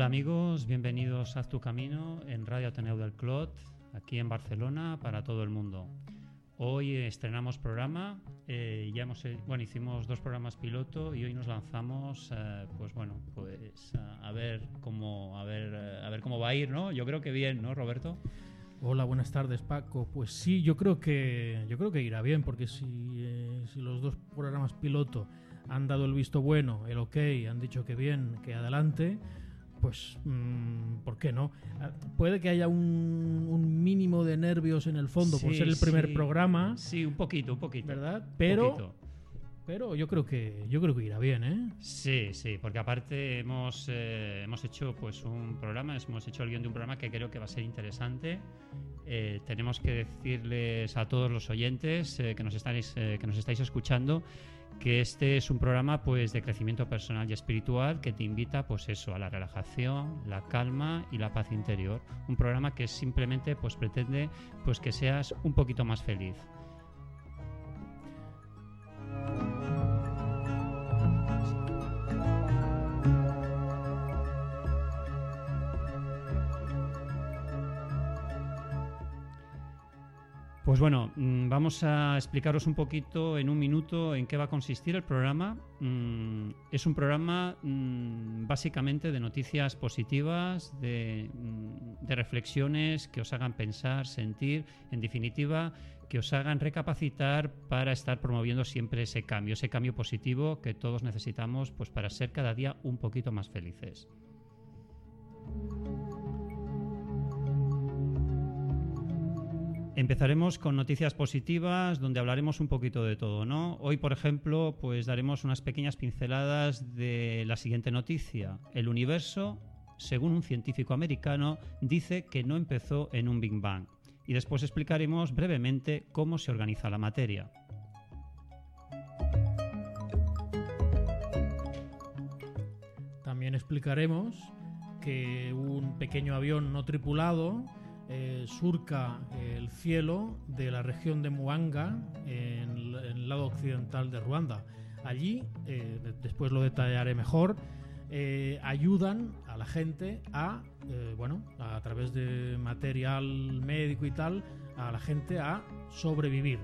Hola amigos, bienvenidos a tu Camino en Radio Ateneo del Clot, aquí en Barcelona para todo el mundo. Hoy estrenamos programa, eh, ya hemos, eh, bueno, hicimos dos programas piloto y hoy nos lanzamos, eh, pues bueno, pues a ver cómo, a ver, a ver cómo va a ir, ¿no? Yo creo que bien, ¿no, Roberto? Hola, buenas tardes, Paco. Pues sí, yo creo que yo creo que irá bien, porque si, si los dos programas piloto han dado el visto bueno, el ok, han dicho que bien, que adelante, pues, mm, ¿por qué no? Ah, puede que haya un, mínimo de nervios en el fondo por ser el primer programa. Sí, un poquito, un poquito. ¿Verdad? Pero, pero yo creo que yo creo que irá bien, ¿eh? Sí, sí, porque aparte hemos, eh, hemos hecho pues un programa, hemos hecho el guion de un programa que creo que va a ser interesante. Eh, tenemos que decirles a todos los oyentes eh, que nos estáis que nos estáis escuchando que este es un programa pues de crecimiento personal y espiritual que te invita pues eso a la relajación, la calma y la paz interior. Un programa que simplemente pues pretende pues que seas un poquito más feliz. Pues bueno, mm, vamos a explicaros un poquito en un minuto en qué va a consistir el programa. Mm, es un programa mm, básicamente de noticias positivas, de, de, reflexiones que os hagan pensar, sentir, en definitiva, que os hagan recapacitar para estar promoviendo siempre ese cambio, ese cambio positivo que todos necesitamos pues, para ser cada día un poquito más felices. Empezaremos con noticias positivas, donde hablaremos un poquito de todo, ¿no? Hoy, por ejemplo, pues daremos unas pequeñas pinceladas de la siguiente noticia. El universo, según un científico americano, dice que no empezó en un Big Bang. Y después explicaremos brevemente cómo se organiza la materia. También explicaremos que un pequeño avión no tripulado eh, surca el cielo de la región de Muanga, en, el lado occidental de Ruanda. Allí, eh, después lo detallaré mejor, eh, ayudan a la gente a, bueno, a través de material médico y tal, a la gente a sobrevivir.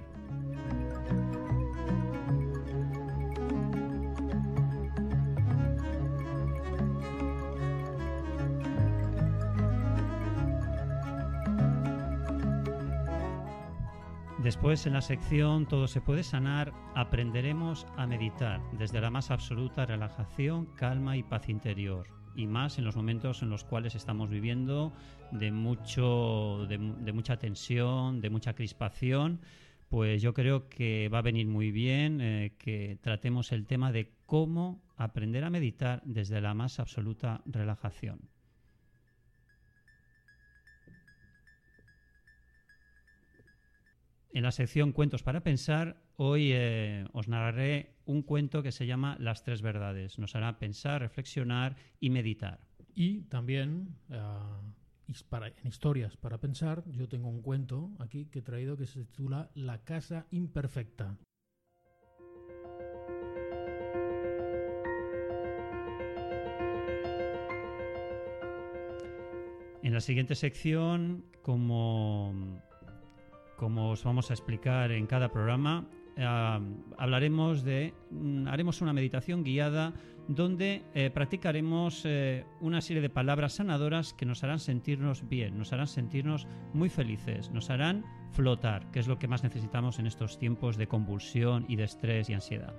Después, en la sección Todo se puede sanar, aprenderemos a meditar desde la más absoluta relajación, calma y paz interior. Y más en los momentos en los cuales estamos viviendo de, mucho, de, mucha tensión, de mucha crispación, pues yo creo que va a venir muy bien eh, que tratemos el tema de cómo aprender a meditar desde la más absoluta relajación. En la sección Cuentos para Pensar, hoy eh, os narraré un cuento que se llama Las tres verdades. Nos hará pensar, reflexionar y meditar. Y también eh, en historias para pensar, yo tengo un cuento aquí que he traído que se titula La casa imperfecta. En la siguiente sección, como como os vamos a explicar en cada programa, eh, hablaremos de, mm, haremos una meditación guiada donde eh, practicaremos eh, una serie de palabras sanadoras que nos harán sentirnos bien, nos harán sentirnos muy felices, nos harán flotar, que es lo que más necesitamos en estos tiempos de convulsión y de estrés y ansiedad.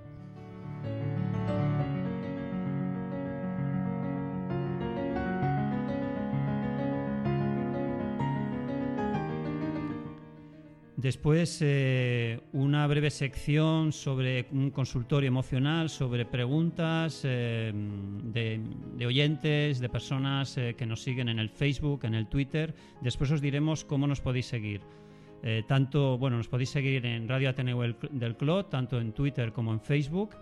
Después, eh, una breve sección sobre un consultorio emocional, sobre preguntas eh, de, oyentes, de personas eh, que nos siguen en el Facebook, en el Twitter. Después os diremos cómo nos podéis seguir. tanto, bueno, nos podéis seguir en Radio Ateneo del Clot, tanto en Twitter como en Facebook.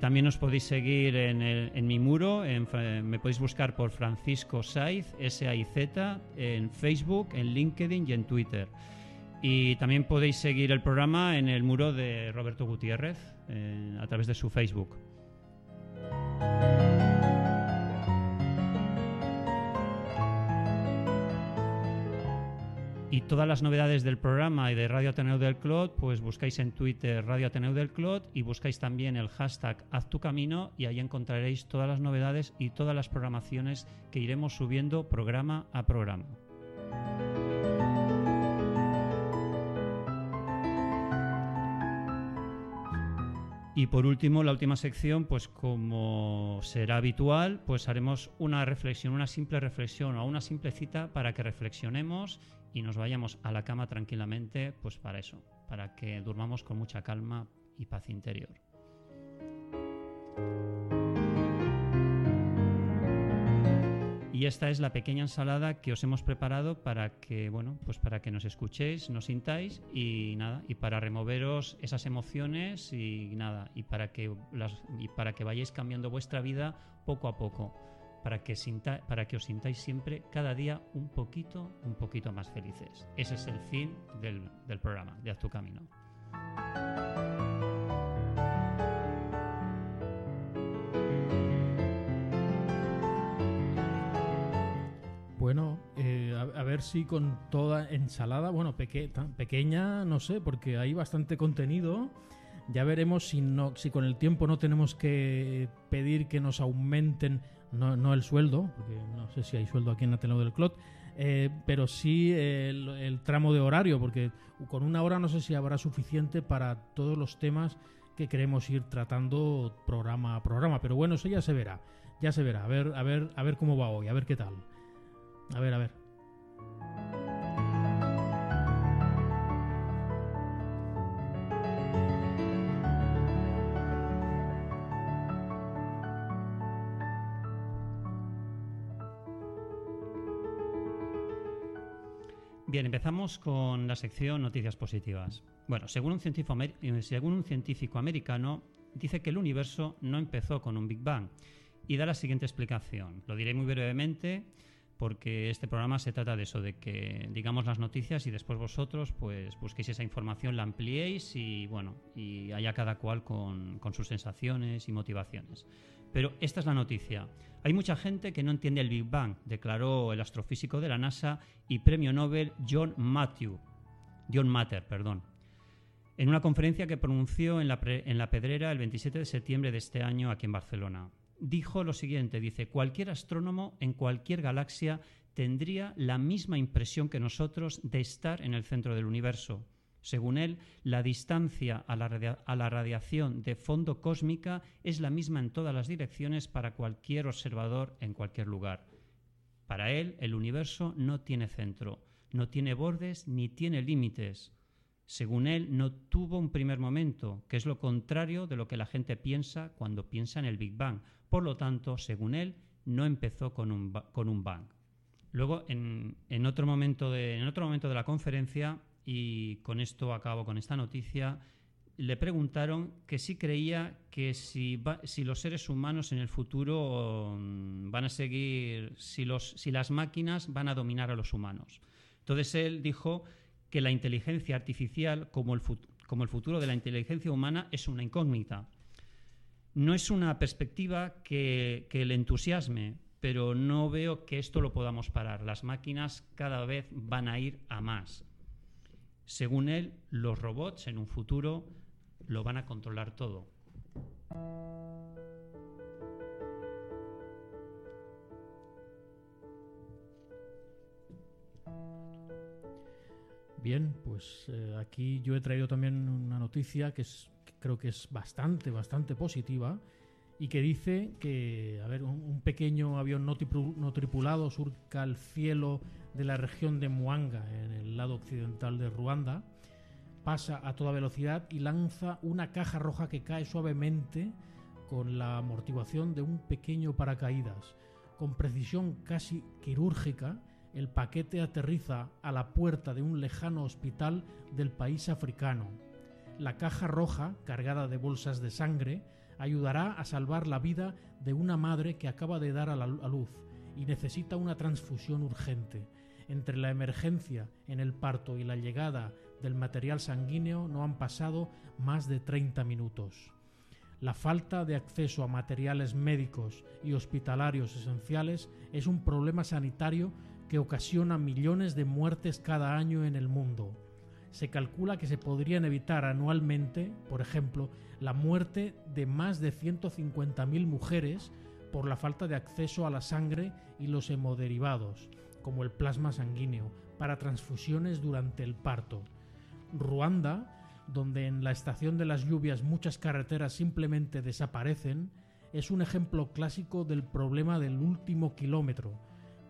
también os podéis seguir en, mi muro, me podéis buscar por Francisco Saiz, S-A-I-Z, en Facebook, en LinkedIn y en Twitter. Y también podéis seguir el programa en el muro de Roberto Gutiérrez eh, a través de su Facebook. Y todas las novedades del programa y de Radio Ateneo del Clot, pues buscáis en Twitter Radio Ateneo del Clot y buscáis también el hashtag Haz tu camino y ahí encontraréis todas las novedades y todas las programaciones que iremos subiendo programa a programa. Y por último, la última sección, pues como será habitual, pues haremos una reflexión, una simple reflexión o una simple cita para que reflexionemos y nos vayamos a la cama tranquilamente, pues para eso, para que durmamos con mucha calma y paz interior. Y esta es la pequeña ensalada que os hemos preparado para que, bueno, pues para que nos escuchéis, nos sintáis y nada, y para removeros esas emociones y nada, y para que las, y para que vayáis cambiando vuestra vida poco a poco, para que para que os sintáis siempre cada día un poquito, un poquito más felices. Ese es el fin del, del programa, de tu camino. Bueno, eh, a, ver si con toda ensalada, bueno, tan pequeña, no sé, porque hay bastante contenido. Ya veremos si, no, si con el tiempo no tenemos que pedir que nos aumenten, no, no el sueldo, porque no sé si hay sueldo aquí en Ateneo del Clot, eh, pero sí el, el tramo de horario, porque con una hora no sé si habrá suficiente para todos los temas que queremos ir tratando programa a programa. Pero bueno, eso ya se verá, ya se verá. A ver, a ver, a ver cómo va hoy, a ver qué tal. A ver, a ver. Bien, empezamos con la sección Noticias Positivas. Bueno, según un, científico, eh, según un científico americano, dice que el universo no empezó con un Big Bang y da la siguiente explicación. Lo diré muy brevemente porque este programa se trata de eso, de que digamos las noticias y después vosotros pues busquéis esa información, la ampliéis y bueno, y haya cada cual con, sus sensaciones y motivaciones. Pero esta es la noticia. Hay mucha gente que no entiende el Big Bang, declaró el astrofísico de la NASA y premio Nobel John Matthew, John Matter, perdón, en una conferencia que pronunció en la Pedrera el 27 de septiembre de este año aquí en Barcelona. Dijo lo siguiente, dice, cualquier astrónomo en cualquier galaxia tendría la misma impresión que nosotros de estar en el centro del universo. Según él, la distancia a la, a la radiación de fondo cósmica es la misma en todas las direcciones para cualquier observador en cualquier lugar. Para él, el universo no tiene centro, no tiene bordes ni tiene límites. Según él, no tuvo un primer momento, que es lo contrario de lo que la gente piensa cuando piensa en el Big Bang. Por lo tanto, según él, no empezó con un, con un bang. Luego, en, en otro momento de, en otro momento de la conferencia, y con esto acabo con esta noticia, le preguntaron que si creía que si, si los seres humanos en el futuro mm, van a seguir, si, los, si las máquinas van a dominar a los humanos. Entonces él dijo que la inteligencia artificial, como el, como el futuro de la inteligencia humana, es una incógnita. No es una perspectiva que, le entusiasme, pero no veo que esto lo podamos parar. Las máquinas cada vez van a ir a más. Según él, los robots en un futuro lo van a controlar todo. Bien, pues eh, aquí yo he traído también una noticia que, es, creo que es bastante, bastante positiva y que dice que, a ver, un, pequeño avión no tripulado surca el cielo de la región de Muanga, en el lado occidental de Ruanda, pasa a toda velocidad y lanza una caja roja que cae suavemente con la amortiguación de un pequeño paracaídas. Con precisión casi quirúrgica, el paquete aterriza a la puerta de un lejano hospital del país africano. La caja roja, cargada de bolsas de sangre, ayudará a salvar la vida de una madre que acaba de dar a, la, luz y necesita una transfusión urgente. Entre la emergencia en el parto y la llegada del material sanguíneo no han pasado más de 30 minutos. La falta de acceso a materiales médicos y hospitalarios esenciales es un problema sanitario que ocasiona millones de muertes cada año en el mundo. Se calcula que se podrían evitar anualmente, por ejemplo, la muerte de más de 150.000 mujeres por la falta de acceso a la sangre y los hemoderivados, como el plasma sanguíneo, para transfusiones durante el parto. Ruanda, donde en la estación de las lluvias muchas carreteras simplemente desaparecen, es un ejemplo clásico del problema del último kilómetro,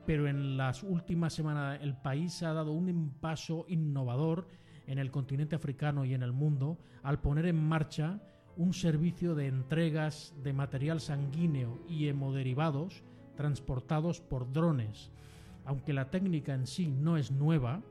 pero en las últimas semanas el país ha dado un paso innovador en el continente africano y en el mundo al poner en marcha un servicio de entregas de material sanguíneo y hemoderivados transportados por drones. Aunque la técnica en sí no es nueva,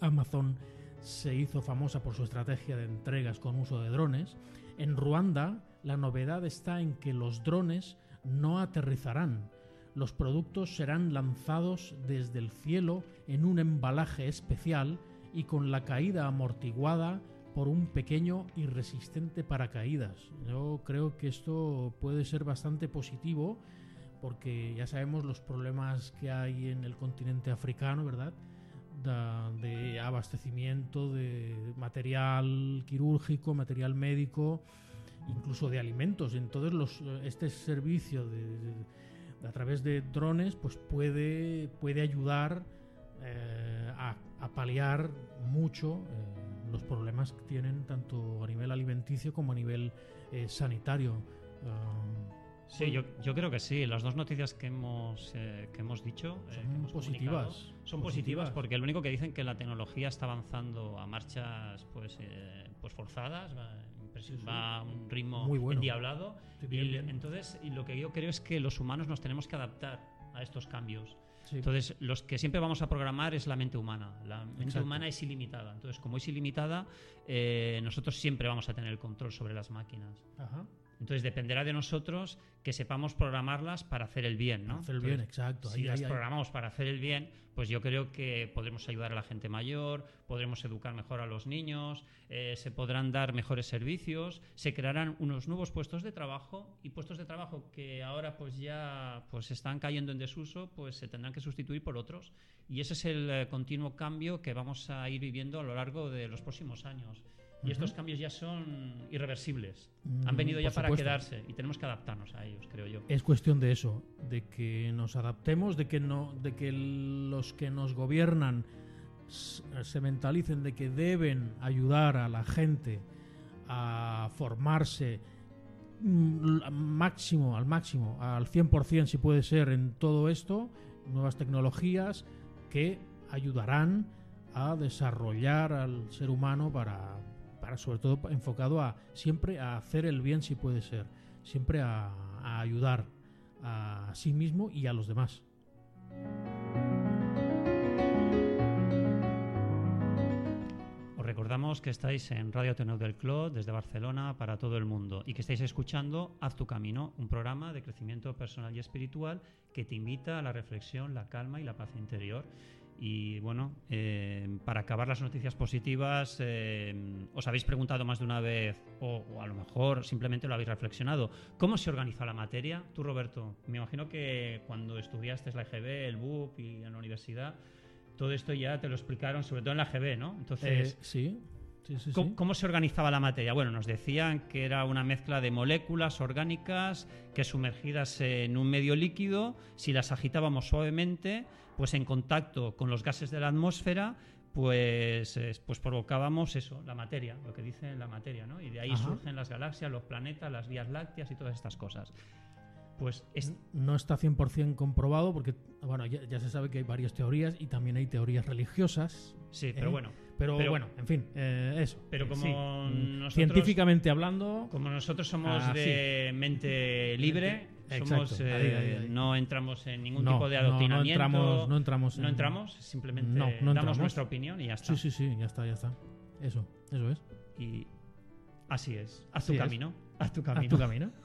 Amazon se hizo famosa por su estrategia de entregas con uso de drones, en Ruanda la novedad está en que los drones no aterrizarán. Los productos serán lanzados desde el cielo en un embalaje especial y con la caída amortiguada por un pequeño y resistente paracaídas. Yo creo que esto puede ser bastante positivo porque ya sabemos los problemas que hay en el continente africano, ¿verdad? de abastecimiento de material quirúrgico, material médico, incluso de alimentos. Entonces, los, este servicio a través de drones pues puede, puede ayudar eh, a, paliar mucho eh, los problemas que tienen tanto a nivel alimenticio como a nivel eh, sanitario. Ah, Sí, yo, yo, creo que sí. Las dos noticias que hemos, eh, que hemos dicho son positivas. Son positivas. porque lo único que dicen que la tecnología está avanzando a marchas pues, eh, pues forzadas, va, a un ritmo Muy bueno. endiablado. y, Entonces, y lo que yo creo es que los humanos nos tenemos que adaptar a estos cambios. Entonces, los que siempre vamos a programar es la mente humana. La mente humana es ilimitada. Entonces, como es ilimitada, eh, nosotros siempre vamos a tener el control sobre las máquinas. Ajá. Entonces dependerá de nosotros que sepamos programarlas para hacer el bien, ¿no? Hacer el bien, exacto. Si las programamos para hacer el bien, pues yo creo que podremos ayudar a la gente mayor, podremos educar mejor a los niños, eh, se podrán dar mejores servicios, se crearán unos nuevos puestos de trabajo y puestos de trabajo que ahora pues ya pues están cayendo en desuso, pues se tendrán que sustituir por otros. Y ese es el eh, continuo cambio que vamos a ir viviendo a lo largo de los próximos años. Y estos cambios ya son irreversibles. Han mm, venido ya para quedarse y tenemos que adaptarnos a ellos, creo yo. Es cuestión de eso, de que nos adaptemos, de que no, de que los que nos gobiernan se mentalicen de que deben ayudar a la gente a formarse mm, máximo, al máximo, al 100% si puede ser en todo esto, nuevas tecnologías que ayudarán a desarrollar al ser humano para, para sobre todo enfocado a siempre a hacer el bien si puede ser, siempre a, ayudar a sí mismo y a los demás. Os recordamos que estáis en Radio Tenor del Clot desde Barcelona para todo el mundo y que estáis escuchando Haz tu camino, un programa de crecimiento personal y espiritual que te invita a la reflexión, la calma y la paz interior. Y bueno, eh, para acabar las noticias positivas, eh, os habéis preguntado más de una vez, o, a lo mejor simplemente lo habéis reflexionado, ¿cómo se organiza la materia? Tú, Roberto, me imagino que cuando estudiaste la EGB, el BUP y en la universidad, todo esto ya te lo explicaron, sobre todo en la EGB, ¿no? Entonces, eh, sí. ¿Cómo, se organizaba la materia? Bueno, nos decían que era una mezcla de moléculas orgánicas que sumergidas en un medio líquido, si las agitábamos suavemente, pues en contacto con los gases de la atmósfera, pues, pues provocábamos eso, la materia, lo que dice la materia, ¿no? Y de ahí surgen las galaxias, los planetas, las vías lácteas y todas estas cosas. Pues No está 100% comprobado porque, bueno, ya, se sabe que hay varias teorías y también hay teorías religiosas. Sí, pero ¿eh? bueno pero, bueno, en fin, eh, eso. Pero como científicamente hablando, como nosotros somos ah, de mente libre, somos, eh, no entramos en ningún tipo de adoctrinamiento. No, entramos, no entramos, no entramos simplemente damos nuestra opinión y ya está. Sí, sí, sí, ya está, ya está. Eso, eso es. Y así es. Haz tu camino. Haz tu camino. Haz tu camino.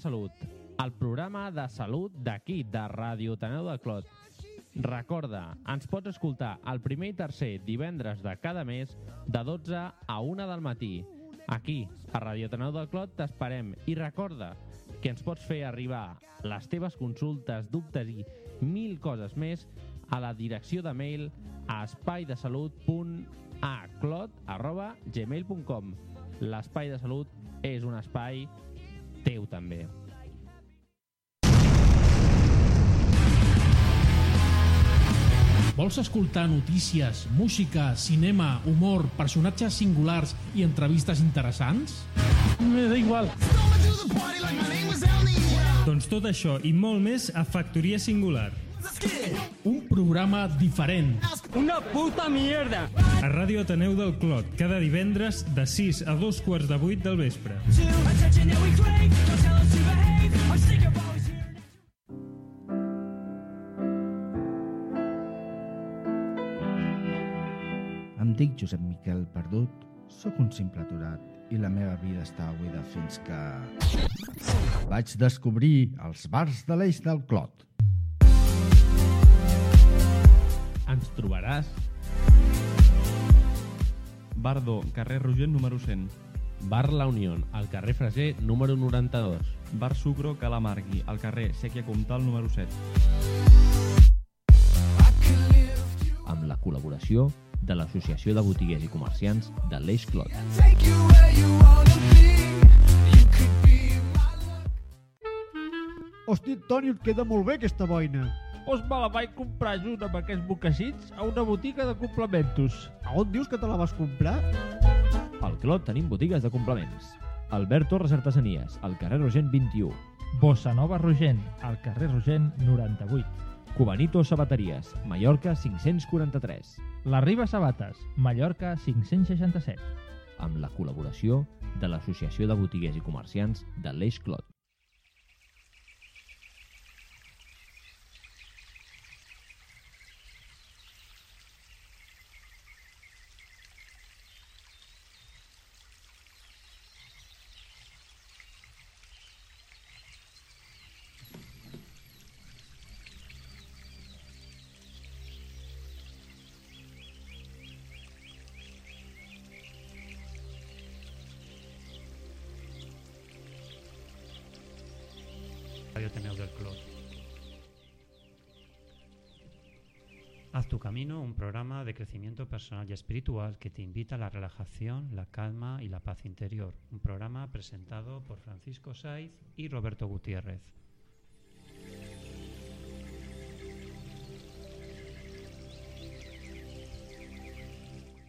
Salut, el programa de salut d'aquí, de Ràdio Taneu de Clot. Recorda, ens pots escoltar el primer i tercer divendres de cada mes de 12 a 1 del matí. Aquí, a Ràdio Taneu del Clot, t'esperem. I recorda que ens pots fer arribar les teves consultes, dubtes i mil coses més a la direcció de mail a espaidesalut.aclot.gmail.com L'espai de salut és un espai teu també. Vols escoltar notícies, música, cinema, humor, personatges singulars i entrevistes interessants? Me da igual. Doncs tot això i molt més a Factoria Singular. Un programa diferent. Una puta mierda. A Ràdio Ateneu del Clot, cada divendres de 6 a 2 quarts de 8 del vespre. Em dic Josep Miquel Perdut, sóc un simple aturat i la meva vida està buida fins que... Vaig descobrir els bars de l'eix del Clot. Ens trobaràs Bardo, carrer Rogent número 100. Bar La Unión, al carrer Freser, número 92. Bar Sucro Calamargui, al carrer Sèquia Comtal número 7. Amb la col·laboració de l'Associació de Botiguers i Comerciants de l'Eix Clot. Hosti, Toni, et queda molt bé aquesta boina. Pues me la vaig comprar junt amb aquests mocassins a una botiga de complementos. A on dius que te la vas comprar? Al Clot tenim botigues de complements. Albert Torres Artesanies, al carrer Rogent 21. Bossa Nova Rogent, al carrer Rogent 98. Cubanito Sabateries, Mallorca 543. La Riba Sabates, Mallorca 567. Amb la col·laboració de l'Associació de Botiguers i Comerciants de l'Eix Clot. Radio Ateneu del Clot. Haz tu camino, un programa de crecimiento personal y espiritual que te invita a la relajación, la calma y la paz interior. Un programa presentado por Francisco Saiz y Roberto Gutiérrez.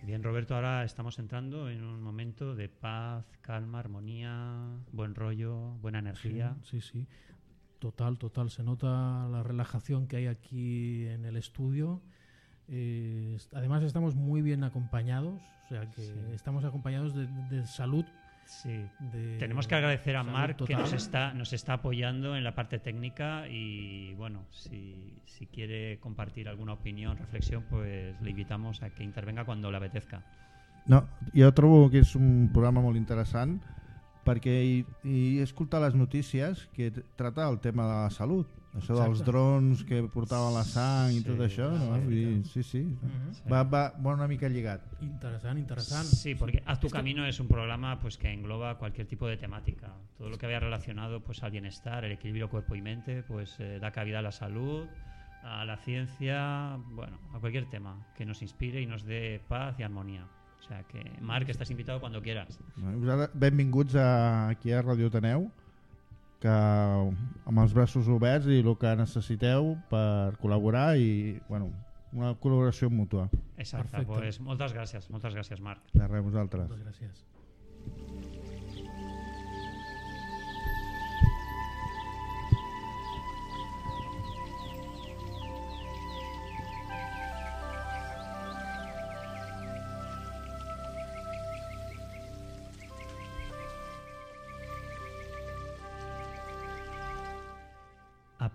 Bien, Roberto, ahora estamos entrando en un momento de paz, calma, armonía, buen rollo, buena energía. Sí, sí. Total, total. Se nota la relajación que hay aquí en el estudio. Eh, además estamos muy bien acompañados, o sea que Sí. estamos acompañados de, de salud. Sí. De Tenemos que agradecer a Marc que nos está, nos está apoyando en la parte técnica y bueno, si, si quiere compartir alguna opinión, reflexión, pues le invitamos a que intervenga cuando le apetezca. No, jo trobo que és un programa molt interessant perquè hi, hi he escoltat les notícies que tracta el tema de la salut. Això dels Exacte. drons que portaven la sang i Sí, tot això, no? Dir, sí, sí. Mhm. Sí. Va, va, va una mica lligat. Interesante, interesante. Sí, porque Haz tu camino es un programa pues que engloba cualquier tipo de temática. Todo lo que vaya relacionado pues al bienestar, el equilibrio cuerpo y mente, pues eh, da cabida a la salud, a la ciencia, bueno, a cualquier tema que nos inspire y nos dé paz y armonía. O sea que, Marc, estás invitado cuando quieras. Benvinguts a, aquí a Radio Taneu, que amb els braços oberts i el que necessiteu per col·laborar i, bueno, una col·laboració mútua. Exacte, Perfecte. pues moltes gràcies, moltes gràcies, Marc. De res, vosaltres. Muchas gracias.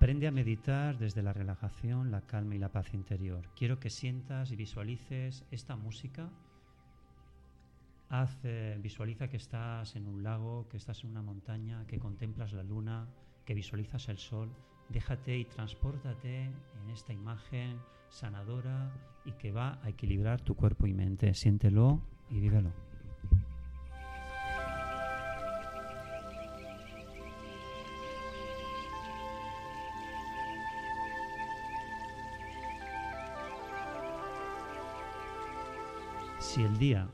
Aprende a meditar desde la relajación, la calma y la paz interior. Quiero que sientas y visualices esta música Haz, eh, visualiza que estás en un lago, que estás en una montaña, que contemplas la luna, que visualizas el sol. Déjate y transpórtate en esta imagen sanadora y que va a equilibrar tu cuerpo y mente. Siéntelo y vívelo. Si el día,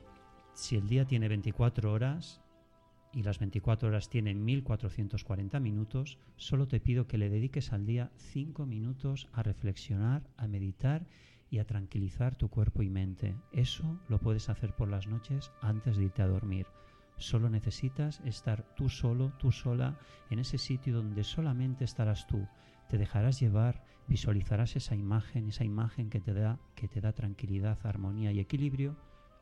si el día tiene 24 horas y las 24 horas tienen 1440 minutos, solo te pido que le dediques al día 5 minutos a reflexionar, a meditar y a tranquilizar tu cuerpo y mente. Eso lo puedes hacer por las noches antes de irte a dormir. Solo necesitas estar tú solo, tú sola, en ese sitio donde solamente estarás tú. Te dejarás llevar, visualizarás esa imagen, esa imagen que te da, que te da tranquilidad, armonía y equilibrio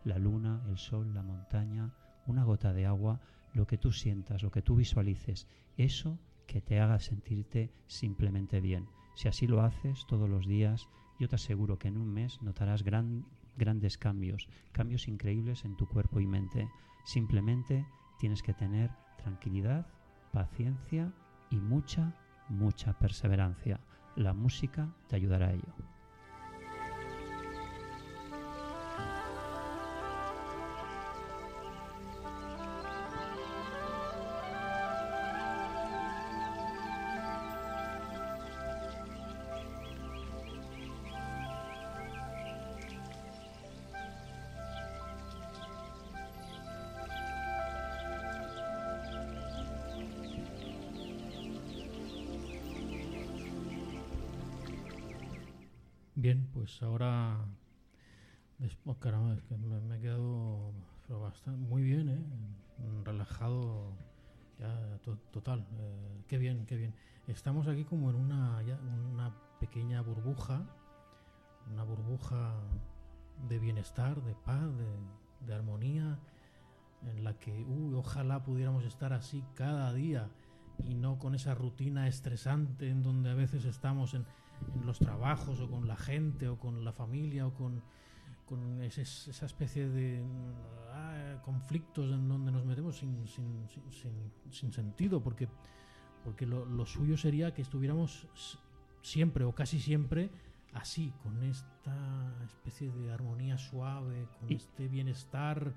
la luna, el sol, la montaña, una gota de agua, lo que tú sientas, lo que tú visualices, eso que te haga sentirte simplemente bien. Si así lo haces todos los días, yo te aseguro que en un mes notarás gran- grandes cambios, cambios increíbles en tu cuerpo y mente. Simplemente tienes que tener tranquilidad, paciencia y mucha, mucha perseverancia. La música te ayudará a ello. Bien, ¿eh? Relajado, ya to- total. eh, qué bien, qué bien. Estamos aquí como en una, ya, una pequeña burbuja, una burbuja de bienestar, de paz, de, de armonía, en la que, uy, ojalá pudiéramos estar así cada día y no con esa rutina estresante en donde a veces estamos en, en los trabajos o con la gente o con la familia o con, con ese- esa especie de conflictos en donde nos metemos sin, sin, sin- sin- sin sentido, porque, porque lo, lo suyo sería que estuviéramos siempre o casi siempre así, con esta especie de armonía suave, con Y- este bienestar,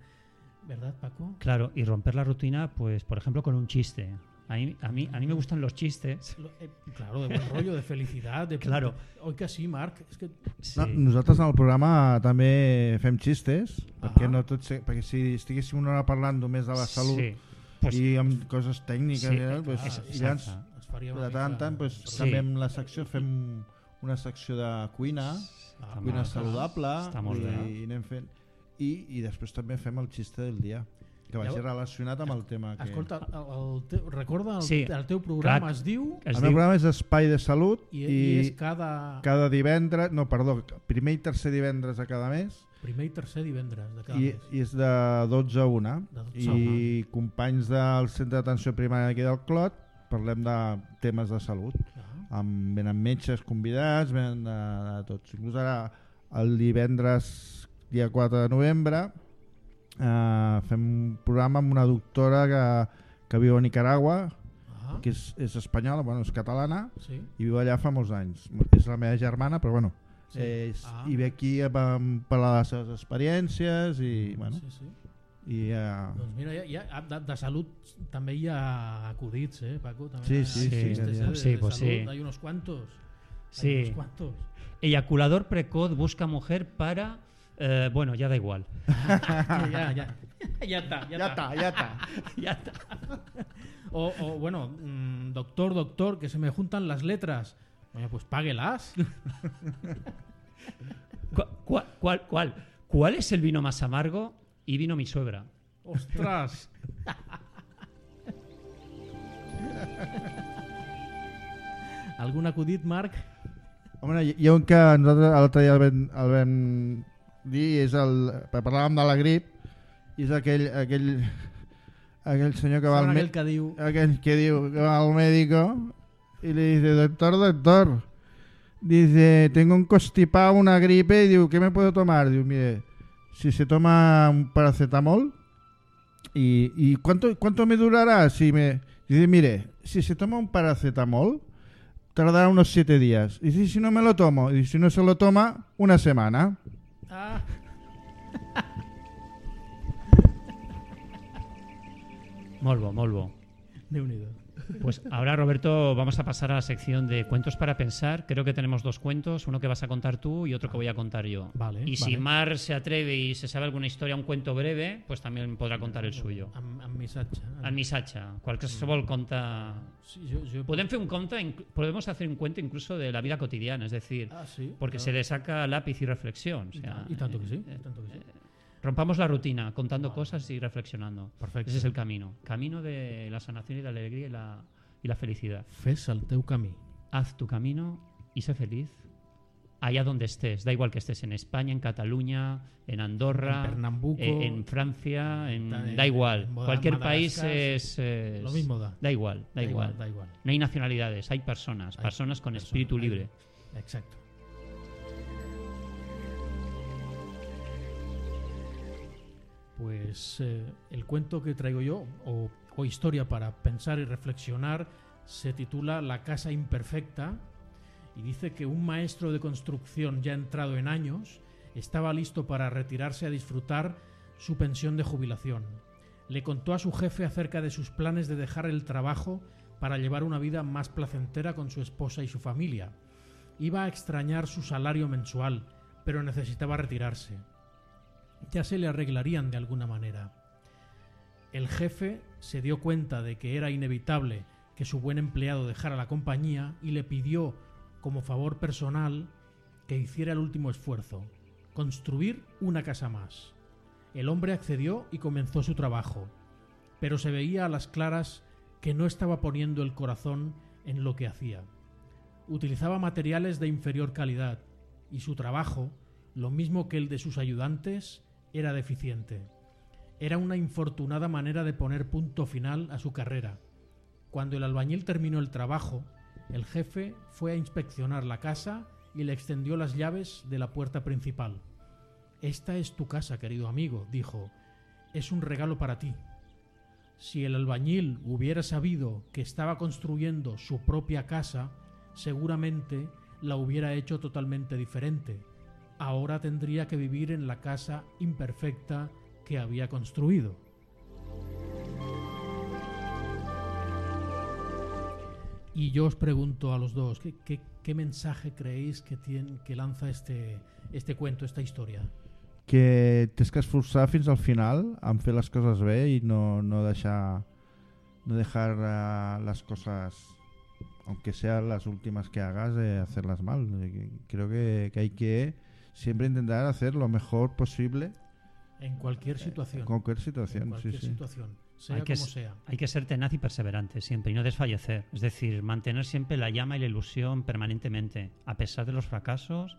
¿verdad, Paco? Claro, y romper la rutina, pues por ejemplo con un chiste. A mí, a mí, a mí me gustan los chistes. Eh, claro, de buen rollo, de felicidad, de Claro. Hoy que sí, Marc, es que Sí. No, nosaltres en el programa també fem xistes, perquè, Ah. no tot se, perquè si estiguéssim una hora parlant només de la salut Sí. Pues, i amb coses tècniques, Sí, tal, pues, clar, i llavors, de tant en tant, pues, Sí. també amb la secció fem una secció de cuina, Ah, cuina saludable, i, i anem fent... I, I després també fem el xiste del dia, que vagi Llavors- relacionat amb el tema que... Escolta, el, el teu, recorda, el, Sí, el teu programa clar. es diu? Es el meu diu- programa és Espai de Salut i, i, i és cada, cada divendres, no, perdó, primer i tercer divendres de cada mes. Primer i tercer divendres de cada i, mes. i és de 12 a 1 De 12 a i companys del centre d'atenció primària aquí del Clot parlem de temes de salut. Ah, amb, venen metges convidats venen de, de tots inclús ara el divendres dia 4 de novembre eh, fem un programa amb una doctora que, que viu a Nicaragua ah, que és, és espanyola, bueno, és catalana sí, i viu allà fa molts anys és la meva germana però bueno sí. és, Ah. i ve aquí a parlar de les seves experiències i, bueno, sí, sí. i ja... Doncs mira, ja, ja, de, de salut també hi ha acudits, eh, Paco? També Sí, ha sí, sí, chistes, sí, eh, de, sí, de pues salud. sí. Hay unos cuantos. Hay Sí. unos cuantos. Eyaculador precoz busca mujer para... eh, bueno, ya da igual. ya, ya, ya. ya está, ya, está. ja està. ya está. O, o, bueno, mm, doctor, doctor, que se me juntan las letras. Oye, pues páguelas. ¿Cuál, cuál, cuál, cuál, cuál es el vino más amargo? Y vino mi suegra. Ostras. ¿Algun acudit, Marc? Home, ha un que nosaltres l'altre dia el vam, el vam dir, és el, parlàvem de la grip, i és aquell, aquell, aquell senyor que va al aquell que diu... aquel que diu que va al médico y le dice, doctor, doctor, dice, tengo un constipado, una gripe, y digo, ¿qué me puedo tomar? Digo, mire, si se toma un paracetamol, ¿Y, y cuánto, cuánto me durará si me... Dice, mire, si se toma un paracetamol, tardará unos siete días. Y dice, si no me lo tomo, y si no se lo toma, una semana está. molt bo, molt bo. déu nhi Pues ahora, Roberto, vamos a pasar a la sección de cuentos para pensar. Creo que tenemos dos cuentos, uno que vas a contar tú y otro que voy a contar yo. Vale, Y si. Mar se atreve y se sabe alguna historia, un cuento breve, pues también podrà contar el suyo. Amb missatge. El missatge, qualsevol conte... Sí, jo, jo... Podem fer un conte, podemos hacer un cuento incluso de la vida cotidiana, es decir, Ah, sí. porque claro. se le saca lápiz y reflexión. o Y, sea, tan- y tanto que sí. eh, y tanto que sí. Rompamos la rutina, contando cosas y reflexionando. Perfecte. Ese es el camino. Camino de la sanación y de la alegría y la, y la felicidad. Fes el teu camí. Haz tu camino y sé feliz allá donde estés. Da igual que estés en España, en Cataluña, en Andorra, En Pernambuco, eh, en Francia, en- da igual. en Cualquier país es, es- Lo mismo da. Da igual, da, Da igual. igual, da igual. No hay nacionalidades, hay personas, Hay personas con personas, espíritu hay- libre. Exacto. Pues eh, el cuento que traigo yo, o, o historia para pensar y reflexionar, se titula La casa imperfecta y dice que un maestro de construcción ya entrado en años estaba listo para retirarse a disfrutar su pensión de jubilación. Le contó a su jefe acerca de sus planes de dejar el trabajo para llevar una vida más placentera con su esposa y su familia. Iba a extrañar su salario mensual, pero necesitaba retirarse. Ya se le arreglarían de alguna manera. El jefe se dio cuenta de que era inevitable que su buen empleado dejara la compañía y le pidió, como favor personal, que hiciera el último esfuerzo, construir una casa más. El hombre accedió y comenzó su trabajo, pero se veía a las claras que no estaba poniendo el corazón en lo que hacía. Utilizaba materiales de inferior calidad y su trabajo, lo mismo que el de sus ayudantes, era deficiente. Era una infortunada manera de poner punto final a su carrera. Cuando el albañil terminó el trabajo, el jefe fue a inspeccionar la casa y le extendió las llaves de la puerta principal. Esta es tu casa, querido amigo, dijo. Es un regalo para ti. Si el albañil hubiera sabido que estaba construyendo su propia casa, seguramente la hubiera hecho totalmente diferente. Ahora tendría que vivir en la casa imperfecta que había construido. Y yo os pregunto a los dos, ¿qué, mensaje creéis que, lanza este, este cuento, esta historia? que tens que fins al final en fer les coses bé no, no deixar no dejar uh, las cosas aunque sean las últimas que hagas eh, hacerlas mal Eh, creo que hay que siempre intentar hacer lo mejor posible En cualquier situación. en cualquier situación en cualquier sí, sí. situación, sea Hay que, como s- sea. hay que ser tenaz y perseverante siempre y no desfallecer. Es decir, mantener siempre la llama y la ilusión permanentemente, a pesar de los fracasos,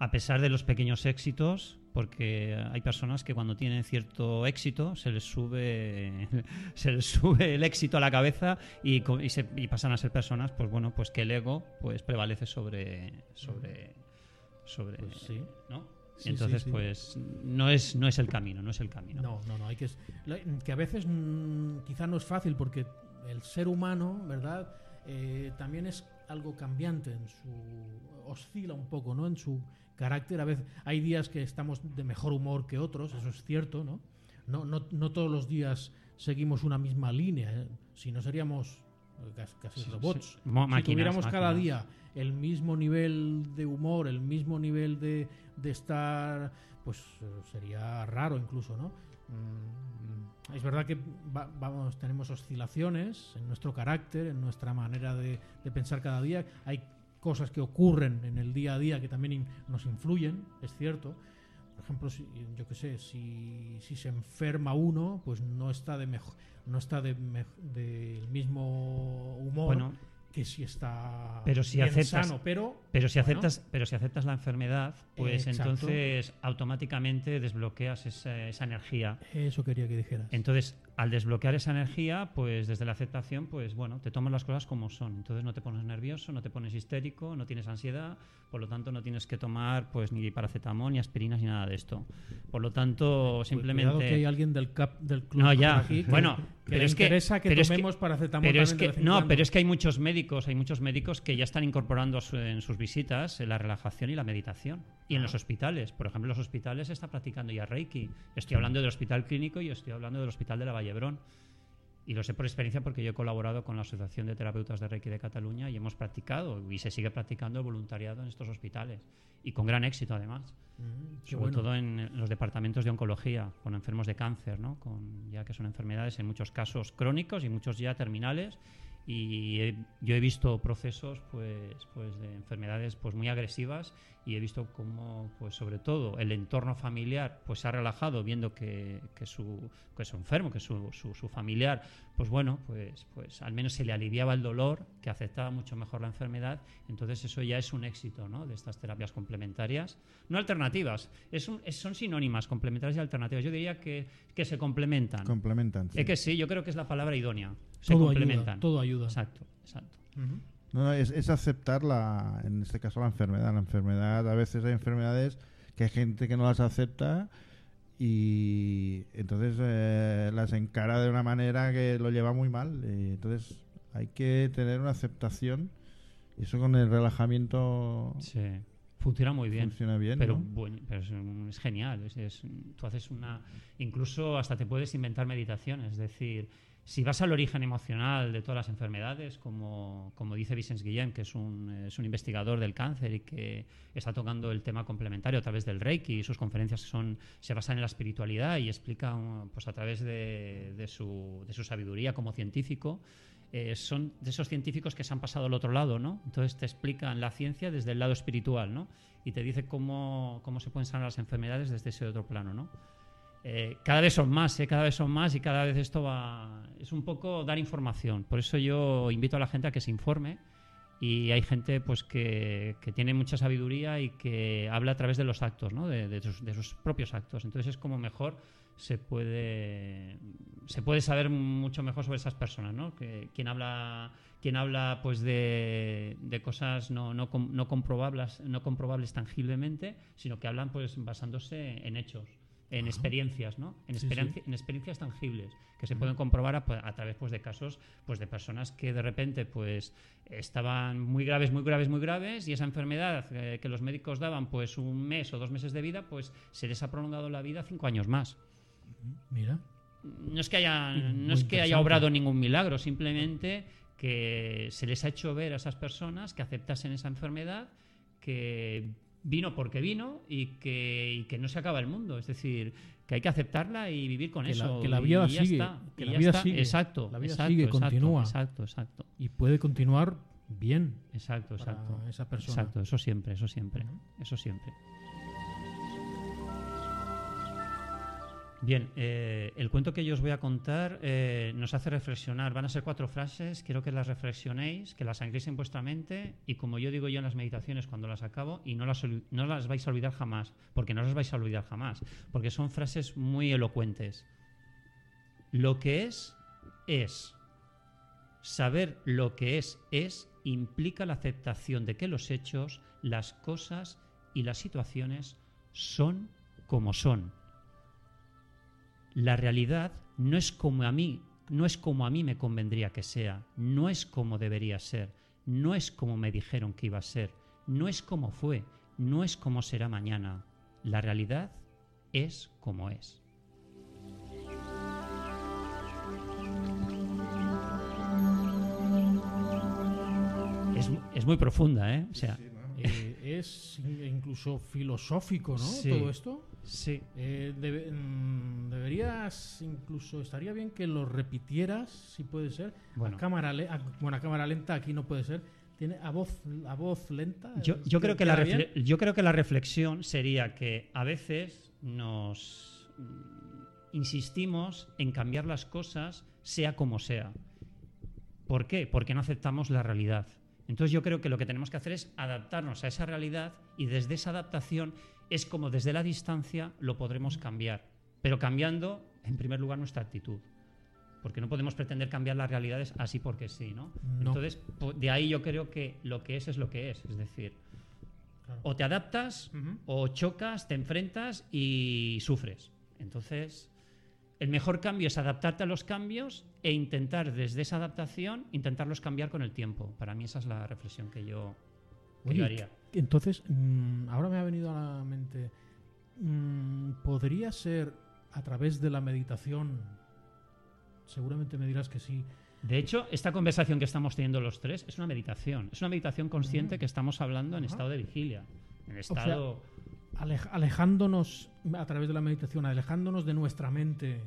a pesar de los pequeños éxitos, porque hay personas que cuando tienen cierto éxito se les sube, se les sube el éxito a la cabeza y, y se- y pasan a ser personas, pues bueno, pues que el ego pues prevalece sobre, sobre, sobre, Pues sí. ¿no? Sí, Entonces, sí, pues no es, no es el camino, no es el camino. No, no, no, hay que... Que a veces mm, quizá no es fácil porque el ser humano, ¿verdad? Eh, también es algo cambiante en su... oscila un poco, ¿no? En su carácter. A veces hay días que estamos de mejor humor que otros, eso es cierto, ¿no? No, no, no todos los días seguimos una misma línea, ¿eh? si no seríamos casi, Sí, robots. sí. Si tuviéramos cada máquinas. día el mismo nivel de humor, el mismo nivel de, de estar, pues eh, sería raro incluso, ¿no? Mm, Es verdad que va- vamos, tenemos oscilaciones en nuestro carácter, en nuestra manera de, de pensar cada día. Hay cosas que ocurren en el día a día que también in- nos influyen, es cierto. Por ejemplo, si, yo qué sé, si, si se enferma uno, pues no está de mejo- no está de mej- del mismo humor Bueno, que si está Pero si bien aceptas- sano, pero Pero si bueno, aceptas, pero si aceptas la enfermedad, pues Exacto. entonces automáticamente desbloqueas esa, esa energía. eso quería que dijeras. Entonces, al desbloquear esa energía, pues desde la aceptación, pues bueno, te tomas las cosas como son. Entonces no te pones nervioso, no te pones histérico, no tienes ansiedad, por lo tanto no tienes que tomar pues ni paracetamol, ni aspirinas, ni nada de esto. Por lo tanto, simplemente... Cuidado que hay alguien del, cap, del club No, ya. por aquí que, bueno, que pero le es que, interesa que pero es que- paracetamol pero es que no, pero es que hay muchos médicos, hay muchos médicos que ya están incorporando su- en sus visitas eh, la relajación y la meditación. Y en los hospitales, por ejemplo, en los hospitales se está practicando ya Reiki. Estoy hablando del hospital clínico y estoy hablando del hospital de la Vallebrón. Y lo sé por experiencia porque yo he colaborado con la Asociación de Terapeutas de Reiki de Cataluña y hemos practicado y se sigue practicando el voluntariado en estos hospitales. Y con gran éxito además Mm, sobre bueno. todo en, en los departamentos de oncología, con enfermos de cáncer, ¿no? con, ya que son enfermedades en muchos casos crónicos y muchos ya terminales. Y he- yo he visto procesos pues, pues de enfermedades pues muy agresivas y he visto cómo pues sobre todo el entorno familiar pues se ha relajado viendo que, que su que su enfermo que su, su, su familiar pues bueno pues pues al menos se le aliviaba el dolor que aceptaba mucho mejor la enfermedad entonces eso ya es un éxito ¿no? de estas terapias complementarias no alternativas es un- es- son sinónimas complementarias y alternativas yo diría que, que se complementan Complementan. sí. es que sí yo creo que es la palabra idónea se Todo complementan ayuda, todo ayuda. exacto exacto Ujú. No, no, es, es aceptar la, en este caso la enfermedad. La enfermedad, a veces hay enfermedades que hay gente que no las acepta y entonces eh, las encara de una manera que lo lleva muy mal. Y entonces hay que tener una aceptación y eso con el relajamiento Sí, funciona muy bien. funciona bien. pero, ¿no? bueno, pero es, es genial. Es, es- tú haces una. Incluso hasta te puedes inventar meditaciones. Es decir, si vas al origen emocional de todas las enfermedades, como, como dice Vicens Guillem, que es un, es un investigador del cáncer y que está tocando el tema complementario a través del Reiki, y sus conferencias son, se basan en la espiritualidad y explica pues, a través de, de su, de su sabiduría como científico. eh, son de esos científicos que se han pasado al otro lado, ¿no? Entonces te explican la ciencia desde el lado espiritual, ¿no? Y te dice cómo, cómo se pueden sanar las enfermedades desde ese otro plano, ¿no? Eh, cada vez son más, ¿eh? cada vez son más y cada vez esto va... Es un poco dar información. Por eso yo invito a la gente a que se informe y hay gente pues que, que tiene mucha sabiduría y que habla a través de los actos, ¿no? de, de sus, de sus propios actos. Entonces es como mejor se puede se puede saber mucho mejor sobre esas personas, ¿no? Que quien habla quien habla pues de, de cosas no, no, no comprobables no comprobables tangiblemente, sino que hablan pues basándose en hechos, en experiencias, ¿no? En, Sí, experien- sí. en experiencias tangibles que se pueden comprobar a, a través pues de casos pues de personas que de repente pues estaban muy graves, muy graves, muy graves y esa enfermedad eh, que los médicos daban pues un mes o dos meses de vida pues se les ha prolongado la vida cinco años más Mira. no es que haya, no es que haya obrado ningún milagro, simplemente que se les ha hecho ver a esas personas que aceptasen esa enfermedad, que vino porque vino y que, y que no se acaba el mundo. Es decir, que hay que aceptarla y vivir con Que la- eso. que la y vida ya sigue, está, que y la ya vida está. sigue, Exacto, la vida exacto, sigue, exacto, continúa. Exacto, exacto. Y puede continuar bien Exacto, para exacto. esa persona. Exacto, eso siempre, eso siempre, eso siempre. Bien, eh, el cuento que yo os voy a contar eh, nos hace reflexionar. Van a ser cuatro frases, quiero que las reflexionéis, que las ancléis en vuestra mente y como yo digo yo en las meditaciones cuando las acabo y no las, no las vais a olvidar jamás, porque no las vais a olvidar jamás, porque son frases muy elocuentes. Lo que es, es. Saber lo que es, es implica la aceptación de que los hechos, las cosas y las situaciones son como son. La realidad no es como a mí, no es como a mí me convendría que sea, no es como debería ser, no es como me dijeron que iba a ser, no es como fue, no es como será mañana. La realidad es como es. Es, es muy profunda, ¿eh? O sea, Eh, es in- incluso filosófico, ¿no? Sí. Todo esto. sí. Eh, debe- mm, deberías incluso estaría bien que lo repitieras, si puede ser. Bueno. A cámara a- bueno, a cámara lenta aquí no puede ser. Tiene a voz a voz lenta. Yo, yo creo que la bien. yo creo que la reflexión sería que a veces nos mm, insistimos en cambiar las cosas sea como sea. ¿Por qué? Porque no aceptamos la realidad. Entonces yo creo que lo que tenemos que hacer es adaptarnos a esa realidad y desde esa adaptación es como desde la distancia lo podremos cambiar, pero cambiando en primer lugar nuestra actitud. porque no podemos pretender cambiar las realidades así porque sí, ¿no? No. Entonces, de ahí yo creo que lo que es es lo que es, es decir, Claro. o te adaptas o chocas, te enfrentas y sufres. Entonces, el mejor cambio es adaptarte a los cambios e intentar desde esa adaptación intentarlos cambiar con el tiempo. Para mí esa es la reflexión que yo, que Oye, yo haría. Entonces, mm, ahora me ha venido a la mente, mm, ¿podría ser a través de la meditación? Seguramente me dirás que sí. De hecho, esta conversación que estamos teniendo los tres es una meditación. Es una meditación consciente que estamos hablando en estado de vigilia. En estado. Alejándonos a través de la meditación, alejándonos de nuestra mente.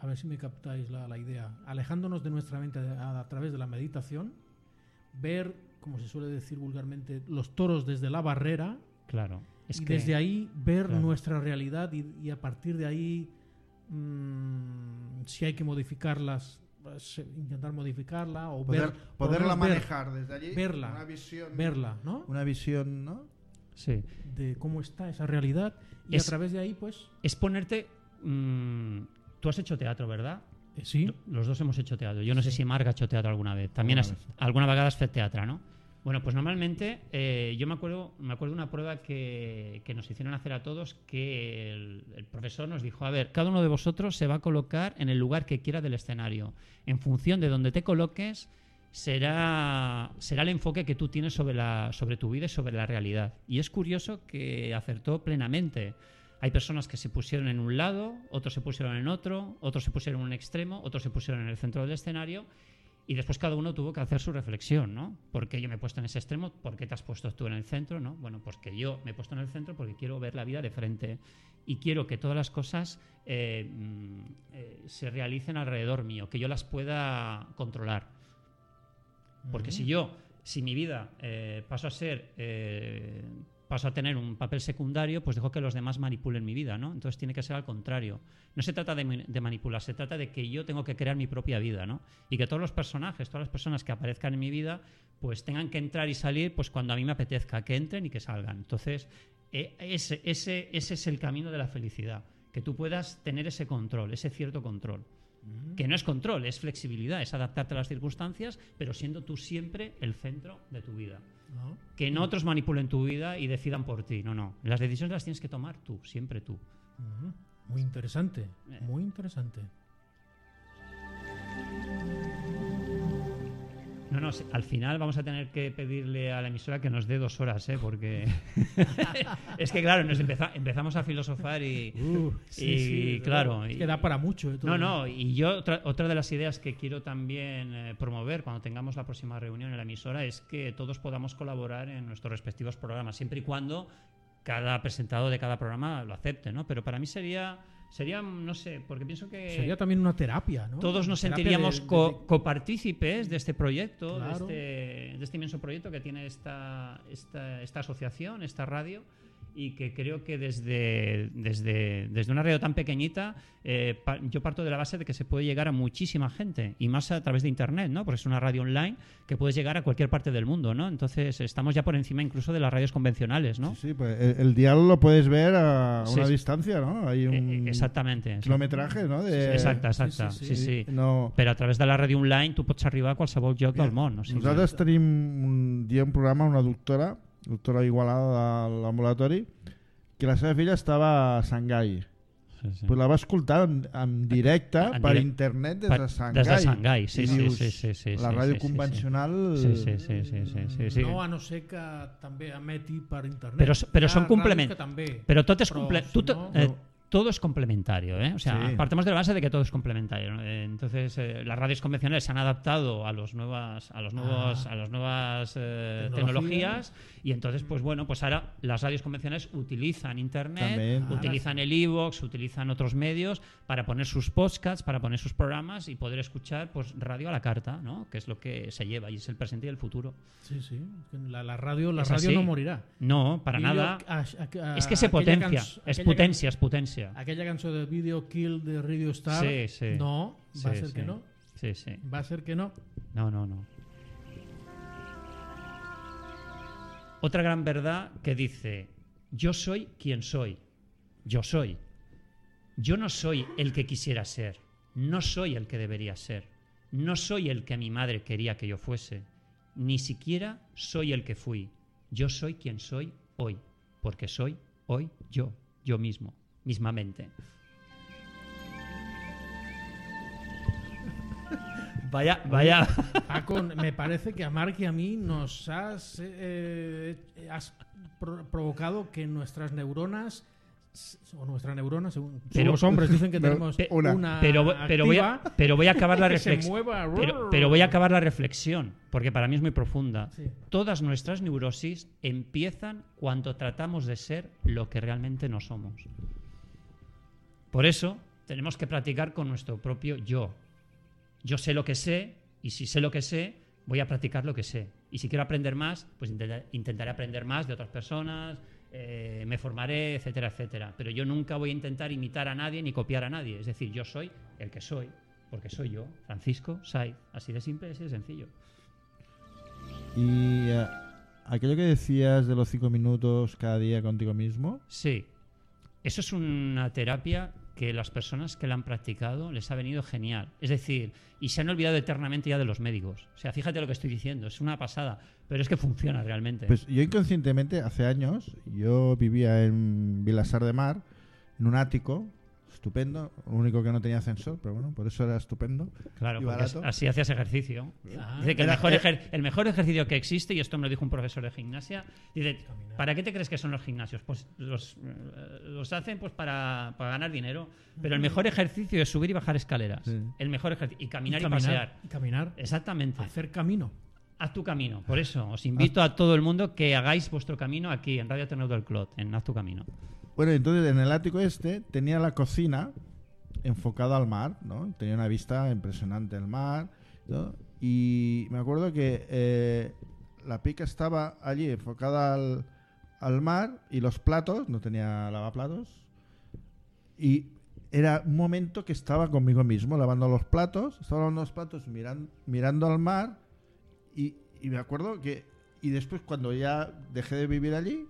A ver si me captáis la, la idea. Alejándonos de nuestra mente a, a través de la meditación, ver, como se suele decir vulgarmente, los toros desde la barrera claro. Es y que, desde ahí ver claro. nuestra realidad y, y a partir de ahí, mm, si hay que modificarlas, pues, eh, intentar modificarla o Poder, ver, poderla ver- manejar desde allí. verla. Una visión. verla, ¿no? Una visión, ¿no? Sí. De cómo está esa realidad y Es- a través de ahí, pues, Es ponerte. mm, tú has hecho teatro, ¿verdad? eh, sí. Lo- Los dos hemos hecho teatro. Yo no sé si Marga ha hecho teatro alguna vez. También Alguna has, vez. alguna has fet teatro, ¿no? Bueno, pues normalmente eh, yo me acuerdo, me acuerdo de una prueba que, que nos hicieron hacer a todos que el, el profesor nos dijo, a ver, cada uno de vosotros se va a colocar en el lugar que quiera del escenario. En función de donde te coloques, será, será el enfoque que tú tienes sobre, la, sobre tu vida y sobre la realidad. Y es curioso que acertó plenamente. Hay personas que se pusieron en un lado, otros se pusieron en otro, otros se pusieron en un extremo, otros se pusieron en el centro del escenario y después cada uno tuvo que hacer su reflexión, ¿no? ¿Por qué yo me he puesto en ese extremo? ¿Por qué te has puesto tú en el centro? ¿no? Bueno, pues que yo me he puesto en el centro porque quiero ver la vida de frente y quiero que todas las cosas eh, mm, eh, se realicen alrededor mío, que yo las pueda controlar. Porque si yo, si mi vida eh, paso a ser, eh, paso a tener un papel secundario, pues dejo que los demás manipulen mi vida, ¿no? Entonces tiene que ser al contrario. No se trata de, manipular, se trata de que yo tengo que crear mi propia vida, ¿no? Y que todos los personajes, todas las personas que aparezcan en mi vida, pues tengan que entrar y salir, pues cuando a mí me apetezca, que entren y que salgan. Entonces, eh, ese, ese, ese es el camino de la felicidad, que tú puedas tener ese control, ese cierto control. Que no es control, es flexibilidad, es adaptarte a las circunstancias, pero siendo tú siempre el centro de tu vida. ¿no? Que no otros manipulen tu vida y decidan por ti. No, no. Las decisiones las tienes que tomar tú, siempre tú. Muy interesante, Eh. muy interesante. No, no, al final vamos a tener que pedirle a la emisora que nos dé dos horas, ¿eh? Porque es que, claro, nos empeza- empezamos a filosofar y... Uh, y, claro, Es que da para mucho. eh, todo. No, no, y yo otra, otra de las ideas que quiero también eh, promover cuando tengamos la próxima reunión en la emisora es que todos podamos colaborar en nuestros respectivos programas, siempre y cuando cada presentador de cada programa lo acepte, ¿no? Pero para mí sería, sería no sé, porque pienso que Sería también una terapia, ¿no? todos nos Terapia sentiríamos de- co- de- copartícipes de este proyecto, Claro. de, este, de este inmenso proyecto que tiene esta, esta, esta asociación, esta radio, y que creo que desde, desde, desde una radio tan pequeñita, eh, pa- yo parto de la base de que se puede llegar a muchísima gente, y más a través de Internet, ¿no? porque es una radio online que puedes llegar a cualquier parte del mundo. ¿no? Entonces estamos ya por encima incluso de las radios convencionales. ¿no? Sí, sí, pues el, el dial lo puedes ver a una sí. distancia, ¿no? Hay un eh, exactamente. exact- kilometraje, ¿no? De, Exacte, exacte. sí, Sí. No, Però a través de la ràdio online tu pots arribar a qualsevol lloc del món. O sigui, Nosaltres tenim un dia un programa una doctora, doctora Igualada de l'ambulatori, que la seva filla estava a Shanghai. sí, sí. Pues la va escoltar en, en directe En per direc- internet des de Shanghai. des de Shanghai, sí, sí, dius, sí, sí, sí, La sí, ràdio sí, sí, sí. convencional... Sí, sí, sí, sí, sí, sí, sí. No, a no ser que també emeti per internet. Però, però són complement. es, Però, comple- si tú to- no- eh, todo es complementario. ¿eh? O sea, Sí. partemos de la base de que todo es complementario. ¿no? Eh, entonces, eh, las radios convencionales se han adaptado a los nuevas, a los nuevos, Ah. a las nuevas eh, Tecnologías. tecnologías y entonces, pues bueno, pues ahora las radios convencionales utilizan internet, También. utilizan el iVoox, utilizan otros medios para poner sus podcasts, para poner sus programas y poder escuchar, pues radio a la carta, ¿no? Que es lo que se lleva y es el presente y el futuro. Sí, sí. La, la radio, la Es radio así. no morirà. No, para nada. a- a- a- Es que se potencia, es potencia, es potencia. Aquella cançó de Video Kill de Radio Star. Sí, sí. No, va a Sí, ser que no. Sí, sí. Va a ser que no. No, no, no. Otra gran verdad que dice, yo soy quien soy. Yo soy. Yo no soy el que quisiera ser. No soy el que debería ser. No soy el que mi madre quería que yo fuese. Ni siquiera soy el que fui. Yo soy quien soy hoy, porque soy hoy yo, yo mismo, mismamente. Vaya, vaya. Paco, me parece que a Mark y a mí nos has, eh, has pro- provocado que nuestras neuronas o nuestras neuronas, según Pero- los hombres dicen que tenemos pe- una, una. Pero, pero, voy a, pero voy a acabar la reflexión. Pero, pero voy a acabar la reflexión, porque para mí es muy profunda. Sí. Todas nuestras neurosis empiezan cuando tratamos de ser lo que realmente no somos. Por eso tenemos que practicar con nuestro propio yo. Yo sé lo que sé, y si sé lo que sé, voy a practicar lo que sé. Y si quiero aprender más, pues intenta- intentaré aprender más de otras personas, eh, me formaré, etcétera, etcétera. Pero yo nunca voy a intentar imitar a nadie ni copiar a nadie. Es decir, yo soy el que soy, porque soy yo, Francisco Saiz. Así de simple, así de sencillo. Y eh, aquello que decías de los cinco minutos cada día contigo mismo, Sí, eso es una terapia que las personas que la han practicado les ha venido genial. Es decir, y se han olvidado eternamente ya de los médicos. O sea, fíjate lo que estoy diciendo, es una pasada, pero es que funciona realmente. pues yo inconscientemente, hace años, yo vivía en Vilasar de Mar, en un ático, estupendo, lo único que no tenía ascensor, pero bueno, por eso era estupendo. claro, y barato. así hacías ejercicio. Ah, Dice que el mejor, ejer- el mejor ejercicio que existe, y esto me lo dijo un profesor de gimnasia, dice, ¿para qué te crees que son los gimnasios? Pues los, eh, los hacen pues para, para ganar dinero, pero el mejor ejercicio es subir y bajar escaleras. Sí. El mejor ejercicio, y caminar y, caminar, pasear. y caminar, Exactamente. hacer camino. Haz tu camino. Por eso os invito a todo el mundo que hagáis vuestro camino aquí en Radio Ateneo del Clot, en Haz tu camino. Bueno, entonces en el ático este tenía la cocina enfocada al mar, ¿no? Tenía una vista impresionante del mar, ¿no? Y me acuerdo que eh, la pica estaba allí enfocada al, al mar y los platos, no tenía lavaplatos, y era un momento que estaba conmigo mismo lavando los platos, estaba lavando los platos miran- mirando al mar y, y me acuerdo que y después cuando ya dejé de vivir allí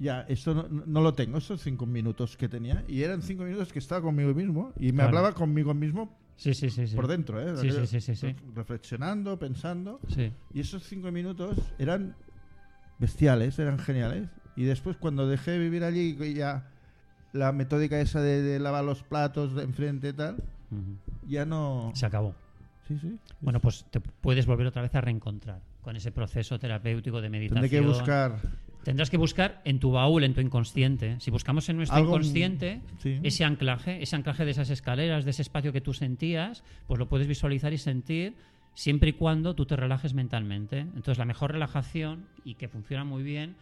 ya esto no, no lo tengo esos cinco minutos que tenía y eran cinco minutos que estaba conmigo mismo y me Claro. hablaba conmigo mismo Sí, sí, sí. sí. por dentro ¿eh? Sí, Aquello- sí, sí, sí, sí. reflexionando pensando Sí. y esos cinco minutos eran bestiales, eran geniales. Y después cuando dejé de vivir allí, ya la metódica esa de, de lavar los platos de enfrente y tal, Ujú. ya no... Se acabó. Sí, sí. Bueno, pues te puedes volver otra vez a reencontrar con ese proceso terapéutico de meditación. Tendré que buscar... Tendrás que buscar en tu baúl, en tu inconsciente. Si buscamos en nuestro Algo- inconsciente, sí. ese anclaje, ese anclaje de esas escaleras, de ese espacio que tú sentías, pues lo puedes visualizar y sentir siempre y cuando tú te relajes mentalmente. Entonces, la mejor relajación y que funciona muy bien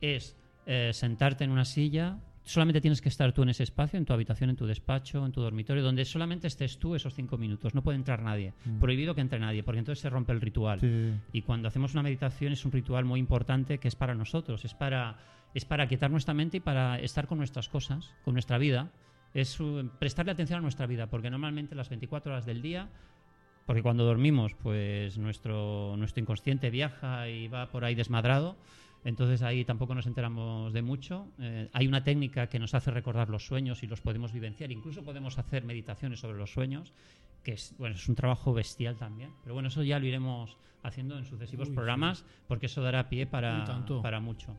es eh, sentarte en una silla. Solamente tienes que estar tú en ese espacio, en tu habitación, en tu despacho, en tu dormitorio, donde solamente estés tú esos cinco minutos. No puede entrar nadie. Prohibido que entre nadie, porque entonces se rompe el ritual. Mm. Sí. Y cuando hacemos una meditación es un ritual muy importante que es para nosotros, es para, es para quietar nuestra mente y para estar con nuestras cosas, con nuestra vida. Es uh, prestarle atención a nuestra vida, porque normalmente las 24 horas del día, porque cuando dormimos, pues nuestro, nuestro inconsciente viaja y va por ahí desmadrado, entonces ahí tampoco nos enteramos de mucho. Eh, hay una técnica que nos hace recordar los sueños y los podemos vivenciar, incluso podemos hacer meditaciones sobre los sueños, que es, bueno, es un trabajo bestial también. Pero bueno, eso ya lo iremos haciendo en sucesivos Uy, programas, porque eso dará pie para, tanto. para mucho.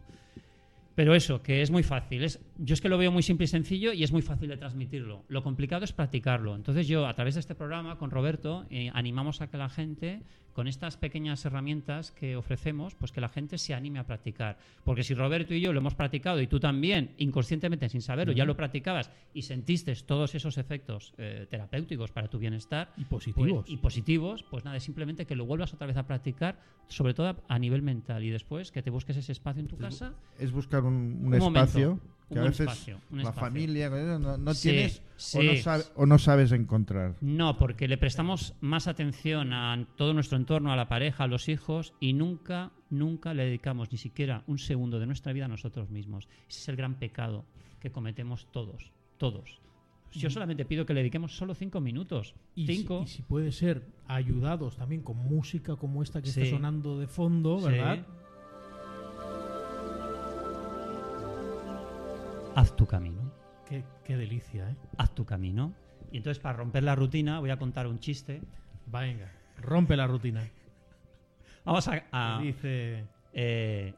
Pero eso, que es muy fácil. Es, yo es que lo veo muy simple y sencillo y es muy fácil de transmitirlo. Lo complicado es practicarlo. Entonces yo, a través de este programa, con Roberto, eh, animamos a que la gente, con estas pequeñas herramientas que ofrecemos, pues que la gente se anime a practicar. Porque si Roberto y yo lo hemos practicado y tú también, inconscientemente, sin saberlo, ya lo practicabas y sentiste todos esos efectos eh, terapéuticos para tu bienestar, Y positivos. pues- y positivos, pues nada, es simplemente que lo vuelvas otra vez a practicar, sobre todo a, a nivel mental, y después que te busques ese espacio en tu casa. Es buscar un, un Un momento, espacio que un a veces espacio, un la espacio. familia no, no Sí, tienes o, sí. no sabe- o no sabes encontrar. No, porque le prestamos más atención a todo nuestro entorno, a la pareja, a los hijos, y nunca, nunca le dedicamos ni siquiera un segundo de nuestra vida a nosotros mismos. Ese es el gran pecado que cometemos todos, todos. Yo solamente pido que le dediquemos solo cinco minutos. Y si, cinco. y si puede ser ayudados también con música como esta que Sí. está sonando de fondo, Sí. ¿verdad? Haz tu camino. Qué, qué delicia, ¿eh? haz tu camino. Y entonces, para romper la rutina, voy a contar un chiste. Venga, rompe la rutina. Vamos a. a- Dice. eh,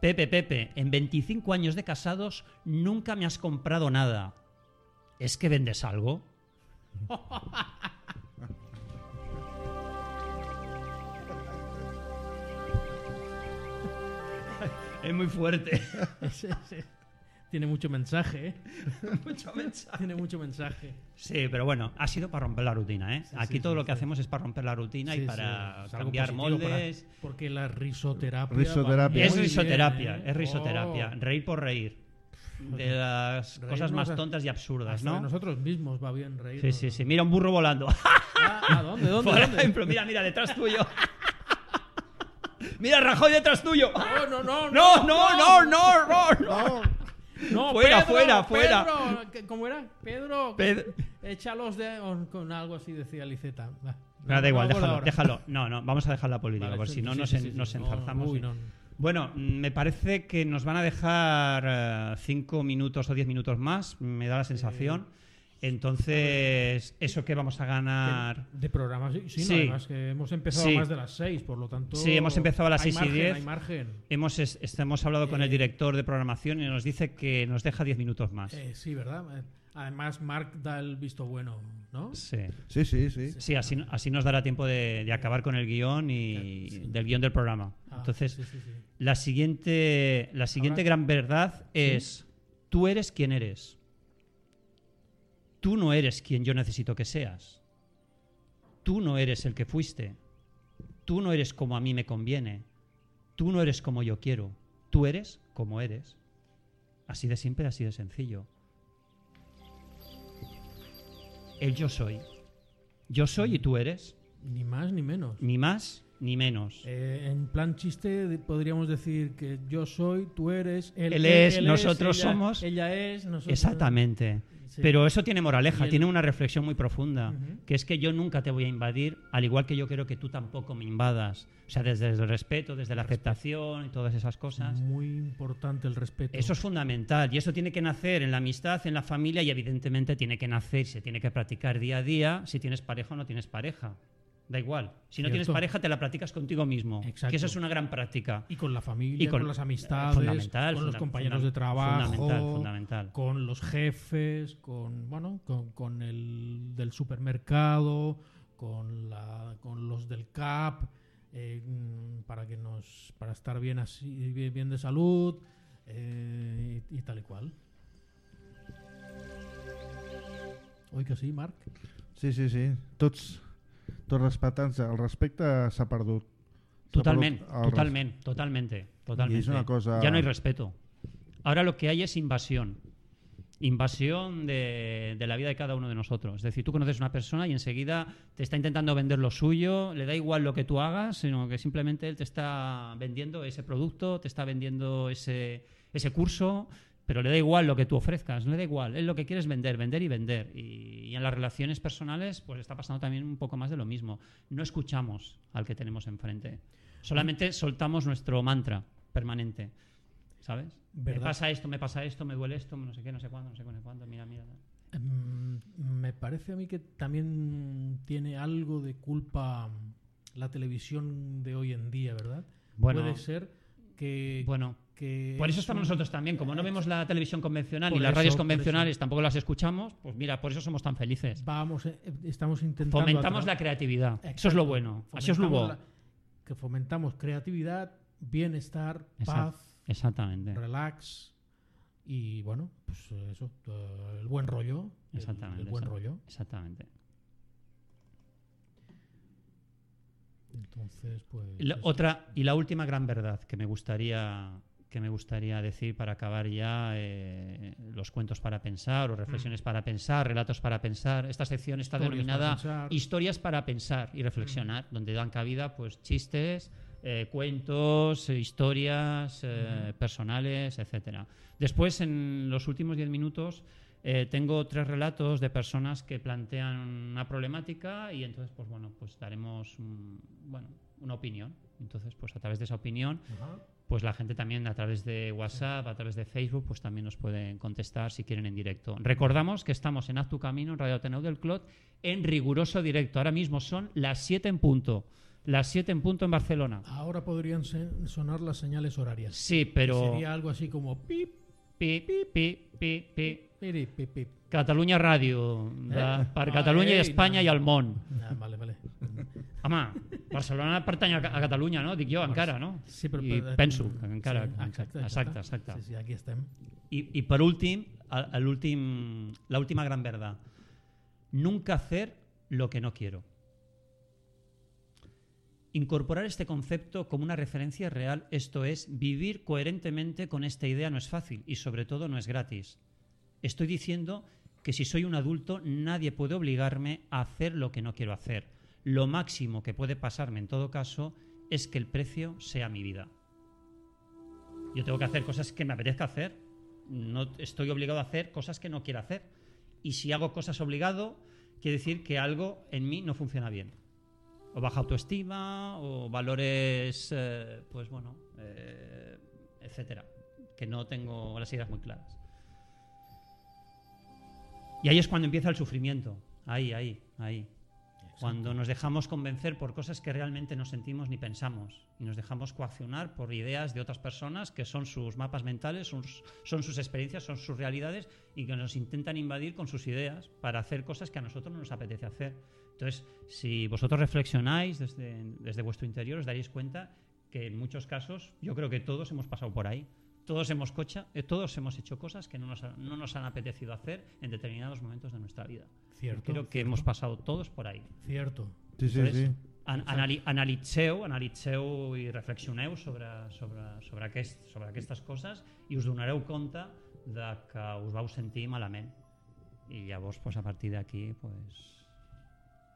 Pepe, Pepe, en 25 años de casados nunca me has comprado nada. ¿Es que vendes algo? es muy fuerte. ese- ese- Tiene mucho mensaje, ¿eh? Mucho mensaje. Tiene mucho mensaje. Sí, pero bueno, ha sido para romper la rutina, ¿eh? Sí, Aquí sí, todo sí, lo que sí. hacemos es para romper la rutina Sí, y para cambiar para- moldes. porque la risoterapia. Risoterapia. va Es risoterapia, bien, ¿eh? es risoterapia. Oh. Reír por reír. De las Reírnos cosas más tontas y absurdas, Hasta de ¿no? nosotros mismos va bien reír. Sí, sí, sí. Mira un burro volando. Ah, ¿a dónde, dónde, Por dónde? ejemplo, mira, mira, detrás tuyo. mira, Rajoy detrás tuyo. No, no, no, No, no, no, no, no, no. No, Fuera, Pedro, fuera, fuera. Pedro, ¿qué- ¿Cómo era? Pedro, Ped- échalos de, con, con algo así decía Liceta. Va. Pero da No igual, déjalo. No, no, vamos a dejar la política, Vale, porque sí, si no sí, nos, sí, en- No, enzarzamos. uy, no. Bueno, me parece que nos van a dejar eh, cinco minutos o diez minutos más, me da la sensación. Entonces, ¿eso que vamos a ganar? De programas, sí, sí, no, además que hemos empezado Sí. a más de las 6, por lo tanto. Sí, hemos empezado a las hay seis y margen, diez. Hay margen. Hemos, es- hemos hablado con el Eh, director de programación y nos dice que nos deja 10 minutos más. Eh, sí, ¿verdad? Además, Mark da el visto bueno, ¿no? Sí. Sí, sí, sí. Sí, así, así nos dará tiempo de, de acabar con el guion y Sí. del guion del programa. Ah, Entonces, sí, sí, sí. la siguiente, la siguiente Ahora- gran verdad es, tú eres quien eres. Tú no eres quien yo necesito que seas. Tú no eres el que fuiste. Tú no eres como a mí me conviene. Tú no eres como yo quiero. Tú eres como eres. Así de simple, así de sencillo. El yo soy. Yo soy y tú eres. Ni más ni menos. Ni más ni menos. Eh, en plan chiste podríamos decir que yo soy, tú eres, él, Él es, nosotros ella- somos. Ella es, nosotros. Exactamente. Sí. Pero eso tiene moraleja, el- tiene una reflexión muy profunda, que es que yo nunca te voy a invadir, al igual que yo quiero que tú tampoco me invadas. O sea, desde el respeto, desde la aceptación y todas esas cosas. Muy importante el respeto. Eso es fundamental y eso tiene que nacer en la amistad, en la familia y evidentemente tiene que nacer, se tiene que practicar día a día si tienes pareja o no tienes pareja. Da igual. Si no tienes pareja, te la practicas contigo mismo. Exacto. Que eso es una gran práctica. Y con la familia, Y con, con- las amistades, fundamental, con los compañeros de trabajo, fundamental, fundamental. con los jefes, con bueno, con, con el del supermercado, con la, con los del CAP, eh, mm, para que nos, para estar bien así, bien, bien de salud eh, y, y tal y cual. Oi que sí, Marc? Sí, sí, sí. Tots, tots respectant-se. El respecte s'ha perdut. Totalmente, res- totalmente, totalmente, totalmente. es una cosa- Ya no hay respeto. Ahora lo que hay es invasión. Invasión de, de la vida de cada uno de nosotros. Es decir, tú conoces a una persona y enseguida te está intentando vender lo suyo, le da igual lo que tú hagas, sino que simplemente él te está vendiendo ese producto, te está vendiendo ese, ese curso, pero le da igual lo que tú ofrezcas, no le da igual. Él lo que quiere es vender, vender y vender. Y, y en las relaciones personales, pues está pasando también un poco más de lo mismo. No escuchamos al que tenemos enfrente. Solamente soltamos nuestro mantra permanente. ¿Sabes? Me pasa esto, me pasa esto, me duele esto, no sé qué, no sé cuándo, no sé cuándo, cuándo, mira, mira. Mm, Me parece a mí que también tiene algo de culpa la televisión de hoy en día, ¿verdad? Bueno. Puede ser que... Bueno, que por eso es estamos un- nosotros también. Como no vemos la televisión convencional Por ni las eso, radios convencionales, tampoco las escuchamos, pues mira, por eso somos tan felices. Vamos, eh, estamos intentando... Fomentamos la creatividad. Eso es lo bueno. Así es lo la- Que fomentamos creatividad, bienestar, Exacto. paz, Exactamente. relax y, bueno, pues eso, eh, el buen rollo. Exactamente. El, buen rollo. Exactamente. Entonces, pues... Y la, otra y la última gran verdad que me gustaría que me gustaría decir para acabar ya eh, los cuentos para pensar o reflexiones para pensar, relatos para pensar. Esta sección está Mm. Historias denominada para. Mm. historias para pensar y reflexionar, donde dan cabida pues chistes, eh, cuentos, historias eh, personales, etcétera. Después, en los últimos diez minutos, tengo tres relatos de personas que plantean una problemática y entonces, pues bueno, pues daremos un- bueno, una opinión Entonces, pues a través de esa opinión. Pues la gente también a través de WhatsApp, a través de Facebook, pues también nos pueden contestar si quieren en directo. Recordamos que estamos en Haz tu Camino, en Radio Ateneo del Clot, en riguroso directo. Ahora mismo son las 7 en punto. Las 7 en punto en Barcelona. Ahora podrían sonar las señales horarias. Sí, pero... Sería algo así como pip, Pi, pi, pi, pi, pi. piri, pip, pip. Catalunya Ràdio, de, per Ah, Catalunya i ei, Espanya no. i el món. Ah, vale, vale. Home, Barcelona pertany a, a Catalunya, no? Dic jo, encara, no? Sí, però, I però- penso que encara... Sí, exacte, exacte, exacte. Sí, sí, aquí estem. I, i per últim, l'últim- la última gran verdad. Nunca hacer lo que no quiero. Incorporar este concepto como una referencia real, esto es, vivir coherentemente con esta idea no es fácil y sobre todo no es gratis. Estoy diciendo que si soy un adulto nadie puede obligarme a hacer lo que no quiero hacer. Lo máximo que puede pasarme en todo caso es que el precio sea mi vida. Yo tengo que hacer cosas que me apetezca hacer. No estoy obligado a hacer cosas que no quiero hacer. Y si hago cosas obligado, quiere decir que algo en mí no funciona bien. O baja autoestima, o valores, eh, pues bueno, eh, etcétera. Que no tengo las ideas muy claras. Y ahí es cuando empieza el sufrimiento. Ahí, ahí, ahí. Cuando nos dejamos convencer por cosas que realmente no sentimos ni pensamos y nos dejamos coaccionar por ideas de otras personas que son sus mapas mentales, son, son sus experiencias, son sus realidades y que nos intentan invadir con sus ideas para hacer cosas que a nosotros no nos apetece hacer. Entonces, si vosotros reflexionáis desde, desde vuestro interior, os daréis cuenta que en muchos casos yo creo que todos hemos pasado por ahí. Todos hemos, cocha, eh, todos hemos hecho cosas que no nos, ha- no nos han apetecido hacer en determinados momentos de nuestra vida. Cierto, Creo que cierto. hemos pasado todos por ahí. Cierto. Sí, sí, Entonces, sí. an anali analitzeu, analitzeu i reflexioneu sobre, sobre, sobre, aquest, sobre aquestes coses i us donareu compte de que us vau sentir malament. I llavors, pues, a partir d'aquí, pues,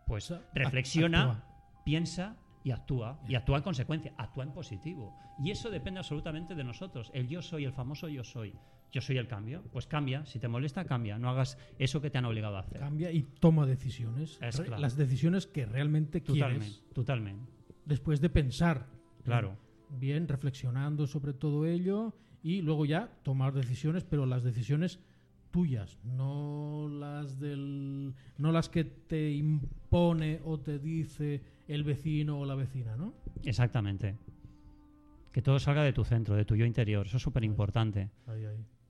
pues, A- reflexiona, actua. piensa y actúa. Y actúa en consecuencia, actúa en positivo. Y eso depende absolutamente de nosotros. El yo soy, el famoso yo soy. Yo soy el cambio. Pues cambia. Si te molesta, cambia. No hagas eso que te han obligado a hacer. Cambia y toma decisiones. Es claro. Las decisiones que realmente Totalmente, quieres. totalmente. Después de pensar. Claro. Bien, reflexionando sobre todo ello y luego ya tomar decisiones, pero las decisiones tuyas, no las del no las que te impone o te dice el vecino o la vecina, ¿no? Exactamente. Que todo salga de tu centro, de tu yo interior. Eso es súper importante.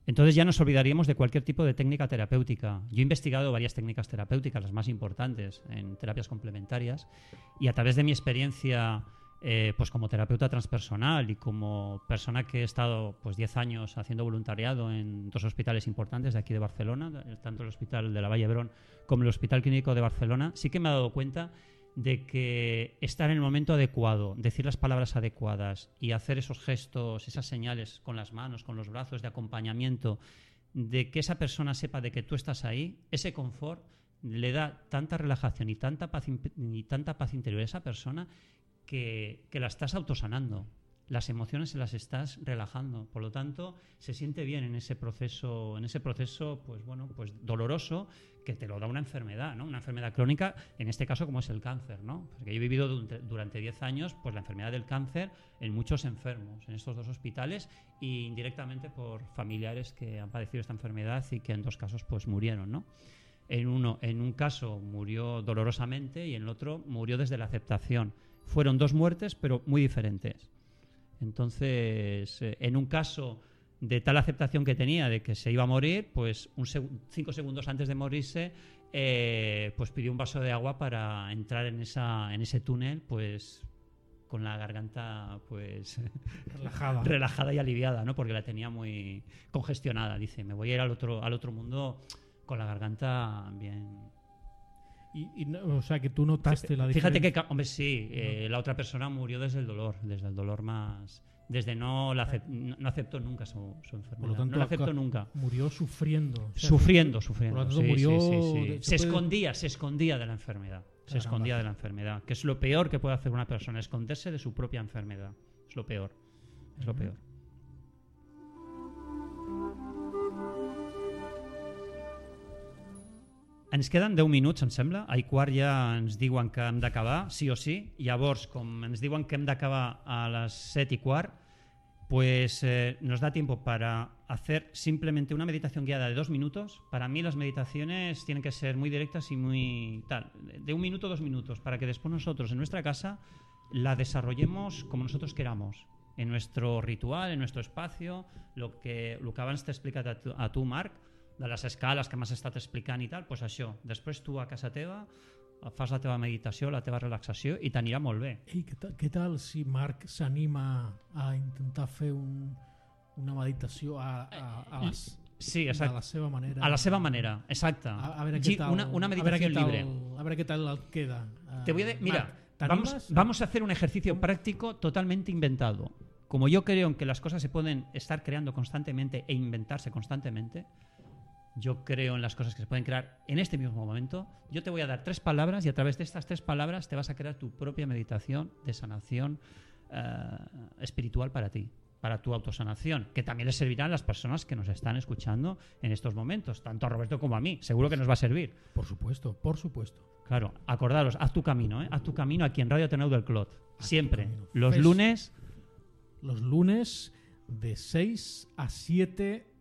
Entonces ya nos olvidaríamos de cualquier tipo de técnica terapéutica. Yo he investigado varias técnicas terapéuticas, las más importantes en terapias complementarias, y a través de mi experiencia eh, pues como terapeuta transpersonal y como persona que he estado pues 10 años haciendo voluntariado en dos hospitales importantes de aquí de Barcelona, tanto el Hospital de la Valle Brón como el Hospital Clínico de Barcelona, sí que me he dado cuenta de que estar en el momento adecuado, decir las palabras adecuadas y hacer esos gestos, esas señales con las manos, con los brazos de acompañamiento, de que esa persona sepa de que tú estás ahí, ese confort le da tanta relajación y tanta paz, y tanta paz interior a esa persona que, que la estás autosanando. Las emociones se las estás relajando. Por lo tanto, se siente bien en ese proceso, en ese proceso, pues bueno, pues doloroso que te lo da una enfermedad, ¿no? Una enfermedad crónica, en este caso como es el cáncer, ¿no? Porque yo he vivido durante- durante 10 años pues la enfermedad del cáncer en muchos enfermos, en estos dos hospitales e indirectamente por familiares que han padecido esta enfermedad y que en dos casos pues murieron, ¿no? En uno, en un caso murió dolorosamente y en el otro murió desde la aceptación. Fueron dos muertes, pero muy diferentes. Entonces, eh, en un caso de tal aceptación que tenía de que se iba a morir, pues un seg- cinco segundos antes de morirse, eh, pues pidió un vaso de agua para entrar en esa, en ese túnel, pues con la garganta, pues Relajada. relajada y aliviada, ¿no? Porque la tenía muy congestionada. Dice, me voy a ir al otro, al otro mundo con la garganta bien. Y, y no- o sea que tú notaste la Fíjate que, diferencia. ca- hombre, sí, eh, la otra persona murió desde el dolor, desde el dolor más, desde no la acep- no, no aceptó nunca su, su enfermedad, Por lo tanto, no la aceptó nunca. murió sufriendo. o sea, Sufriendo, por sufriendo. lo tanto, sí, murió sí, sí, sí. de- Se puede- escondía, se escondía de la enfermedad. Se Caramba. escondía de la enfermedad, que es lo peor que puede hacer una persona, esconderse de su propia enfermedad. Es lo peor. Es lo peor. Ens queden 10 minuts, em sembla. A i quart ja ens diuen que hem d'acabar, sí o sí. Llavors, com ens diuen que hem d'acabar a les 7 y quart, pues eh, nos da tiempo para hacer simplemente una meditación guiada de dos minutos. Para mí las meditaciones tienen que ser muy directas y muy tal, de un minuto, dos minutos, para que después nosotros en nuestra casa la desarrollemos como nosotros queramos, en nuestro ritual, en nuestro espacio, lo que, lo que abans t'he explicat a tu, a tu, Marc, de les escales que m'has estat explicant i tal, pues això, després tu a casa teva fas la teva meditació, la teva relaxació i t'anirà molt bé. Ei, què, tal, què tal si Marc s'anima a intentar fer un, una meditació a, a, a les, Sí, exacte. a la seva manera? A la seva manera, exacte. A, a veure Gi- què tal, una, una a meditació tal, libre. A veure què tal queda. Te voy a de- Eh, mira, vamos, vamos a hacer un ejercicio práctico totalmente inventado. Como yo creo en que las cosas se pueden estar creando constantemente e inventarse constantemente, yo creo en las cosas que se pueden crear en este mismo momento. Yo te voy a dar tres palabras y a través de estas tres palabras te vas a crear tu propia meditación de sanación eh, espiritual para ti, para tu autosanación, que también les servirá a las personas que nos están escuchando en estos momentos, tanto a Roberto como a mí. Seguro que nos va a servir. Por supuesto, por supuesto. Claro, acordaros, haz tu camino, ¿eh? haz tu camino aquí en Radio Ateneu del Clot. Siempre. Los lunes, Los lunes de 6 a 7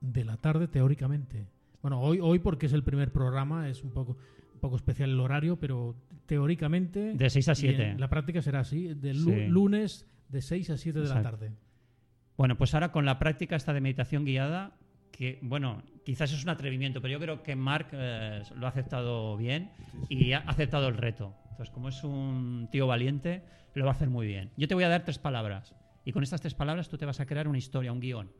de la tarde teóricamente. Bueno, hoy, hoy porque es el primer programa, es un poco, un poco especial el horario, pero teóricamente... De 6 a y 7. en La práctica será así, de Sí. lunes de 6 a 7 de la tarde. bueno, pues ahora con la práctica esta de meditación guiada, que bueno, quizás es un atrevimiento, pero yo creo que Mark eh, lo ha aceptado bien y ha aceptado el reto. Entonces, como es un tío valiente, lo va a hacer muy bien. Yo te voy a dar tres palabras y con estas tres palabras tú te vas a crear una historia, un guion,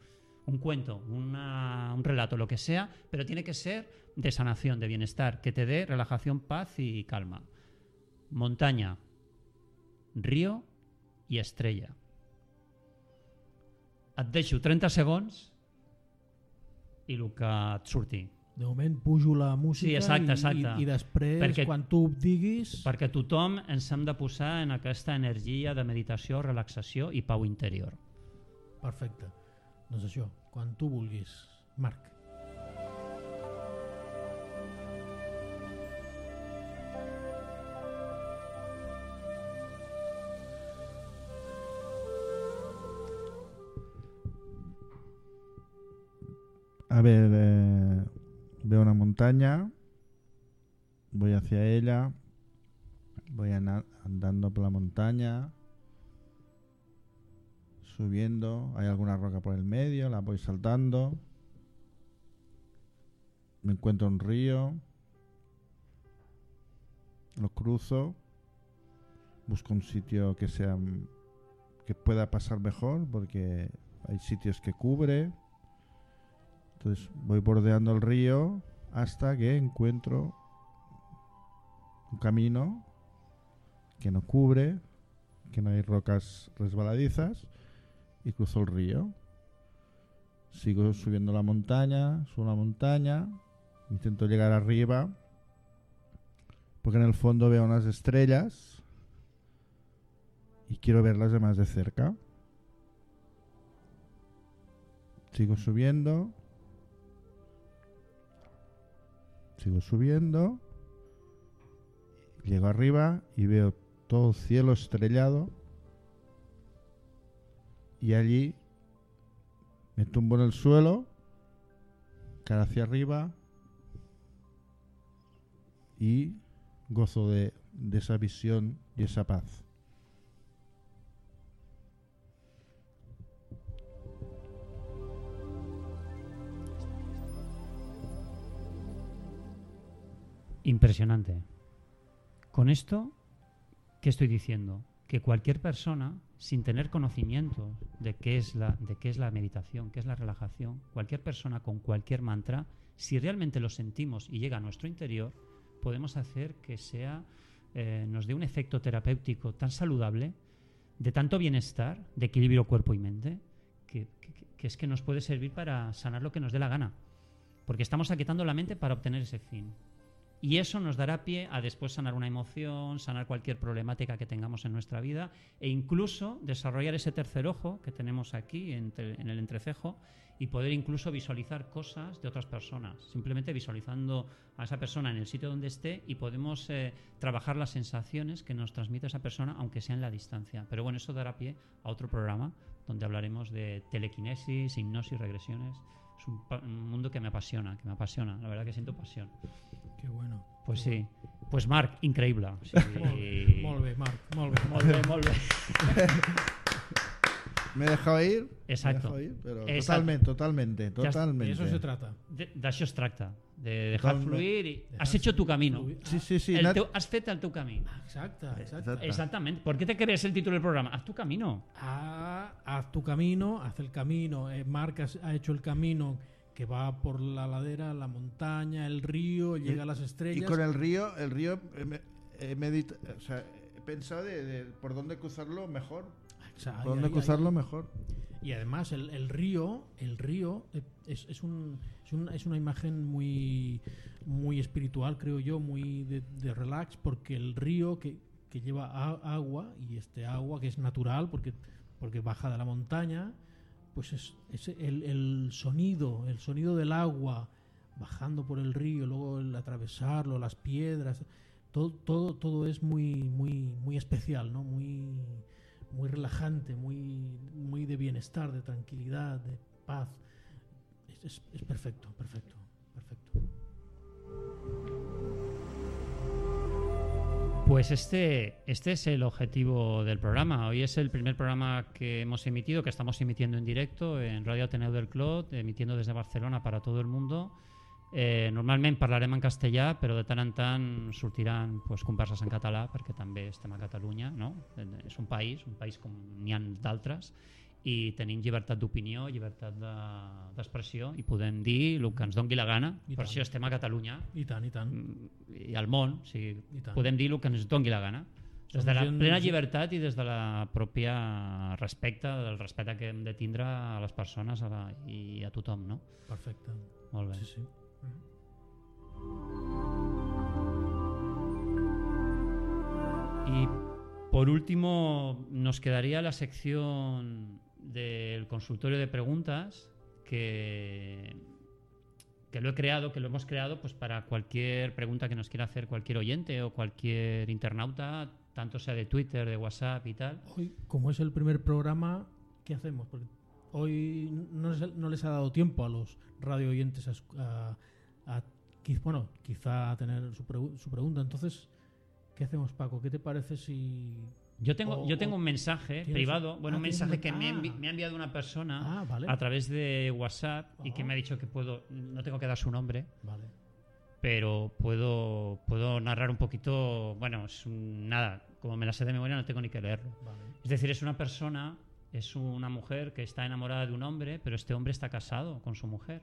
un cuento, una- un relato, lo que sea, pero tiene que ser de sanación, de bienestar, que te dé relajación, paz y calma. Montaña, río i estrella. Et deixo 30 segons i el que et surti. De moment pujo la música Sí, exacte, i- exacte. I, i després, Perquè- quan tu diguis... Perquè tothom ens hem de posar en aquesta energia de meditació, relaxació i pau interior. Perfecte. Doncs això, quan tu vulguis, Marc. A ver, eh, veo una montaña, voy hacia ella, voy andando por la montaña, subiendo, hay alguna roca por el medio, la voy saltando, me encuentro un río, lo cruzo, busco un sitio que sea que pueda pasar mejor porque hay sitios que cubre. Entonces voy bordeando el río hasta que encuentro un camino que no cubre, que no hay rocas resbaladizas y cruzo el río. Sigo subiendo la montaña, subo la montaña, intento llegar arriba porque en el fondo veo unas estrellas y quiero verlas de más de cerca. Sigo subiendo. Sigo subiendo. Llego arriba y veo todo el cielo estrellado. Y allí me tumbo en el suelo, cara hacia arriba y gozo de, de esa visión y esa paz. Impresionante. Con esto, ¿qué estoy diciendo? Que cualquier persona, sin tener conocimiento de qué es la, de qué es la meditación, qué es la relajación, cualquier persona con cualquier mantra, si realmente lo sentimos y llega a nuestro interior, podemos hacer que sea, eh, nos dé un efecto terapéutico tan saludable, de tanto bienestar, de equilibrio cuerpo y mente, que, que- que es que nos puede servir para sanar lo que nos dé la gana. Porque estamos aquietando la mente para obtener ese fin. Y eso nos dará pie a después sanar una emoción, sanar cualquier problemática que tengamos en nuestra vida e incluso desarrollar ese tercer ojo que tenemos aquí en el entrecejo y poder incluso visualizar cosas de otras personas. Simplemente visualizando a esa persona en el sitio donde esté y podemos eh, trabajar las sensaciones que nos transmite esa persona, aunque sea en la distancia. Pero bueno, eso dará pie a otro programa donde hablaremos de telequinesis, hipnosis, regresiones. Es un mundo que me apasiona, que me apasiona. La verdad que siento pasión. Qué bueno. Pues sí. Pues Marc, increíble. Sí. Molt bé, Marc, molt bé. Molt bé, molt bé. Me he dejado ir. Exacto. Me he dejado ir, pero Exacto. totalmente, totalmente, totalmente. De eso se trata. De- D'això es tracta, de dejar fluir y Dejar has hecho tu camino. fluir. Sí, sí, sí. El teu- has fet el teu camí. Exacte, exacte. Exacte. Exactamente. ¿Por qué te crees el título del programa? Haz tu camino. Ah, haz tu camino, haz el camino. Eh, Marc has- ha hecho el camino que va por la ladera, la montaña, el río, llega a las Y estrellas. con el río, el río eh, me- he medita- o sea, he pensado de, de por dónde cruzarlo mejor. O sea, Por dónde ahí- cruzarlo ahí- mejor. Y además el, el río, el río eh, es, es, un, es, un- es una imagen muy, muy espiritual, creo yo, muy de, de relax, porque el río que, que lleva a- agua, y este agua que es natural, porque, porque baja de la montaña, pues es, el, el sonido, el sonido del agua bajando por el río, luego el atravesarlo, las piedras, todo, todo, todo es muy, muy, muy especial, ¿no? Muy, muy relajante, muy, muy de bienestar, de tranquilidad, de paz. Es, es- perfecto, perfecto. Pues este, este es el objetivo del programa. Hoy es el primer programa que hemos emitido, que estamos emitiendo en directo en Radio Ateneu del Clot, emitiendo desde Barcelona para todo el mundo. Eh, normalment en castellà, però de tant en tant sortiran pues, converses en català, perquè també estem a Catalunya, no? És un país, un país com n'hi ha d'altres, i tenim llibertat d'opinió, llibertat de- d'expressió, i podem dir el que ens dongui la gana. I Per tant. això estem a Catalunya I tant, i tant. i al món, o sigui, I tant. podem dir el que ens dongui la gana. Des de la plena llibertat i des de la pròpia respecte, del respecte que hem de tindre a les persones a la, i a tothom, no? Perfecte. Molt bé. Sí, sí. Y por último, nos quedaría la sección del consultorio de preguntas que, que lo he creado, que lo hemos creado pues para cualquier pregunta que nos quiera hacer cualquier oyente o cualquier internauta, tanto sea de Twitter, de WhatsApp y tal. Hoy, como es el primer programa, ¿qué hacemos? Hoy no les, ha dado tiempo a los radio oyentes a, bueno, quizá tener su pregunta. Entonces, ¿qué hacemos, Paco? ¿Qué te parece si Yo tengo, O- yo tengo un mensaje ¿tienes- privado, bueno, ah, un tienes mensaje que me, envi- ah. me ha enviado una persona Ah, vale. a través de WhatsApp y que Ah. me ha dicho que puedo, no tengo que dar su nombre, Vale. pero puedo, puedo narrar un poquito, bueno, es un- nada, como me la sé de memoria no tengo ni que leerlo. Vale. Es decir, es una persona, es una mujer que está enamorada de un hombre, pero este hombre está casado con su mujer.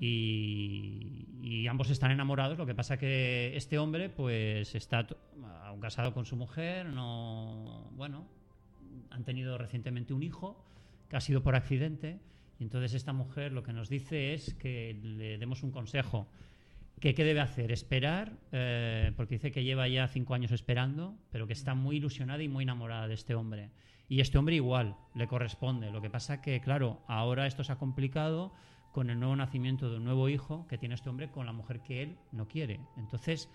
Y, y ambos están enamorados, lo que pasa que este hombre pues está aún casado con su mujer, no, bueno, han tenido recientemente un hijo que ha sido por accidente y entonces esta mujer lo que nos dice es que le demos un consejo. que ¿Qué debe hacer? Esperar, eh, porque dice que lleva ya cinco años esperando, pero que está muy ilusionada y muy enamorada de este hombre. Y este hombre igual, le corresponde. Lo que pasa que, claro, ahora esto se ha complicado con el nuevo nacimiento de un nuevo hijo que tiene este hombre con la mujer que él no quiere. Entonces,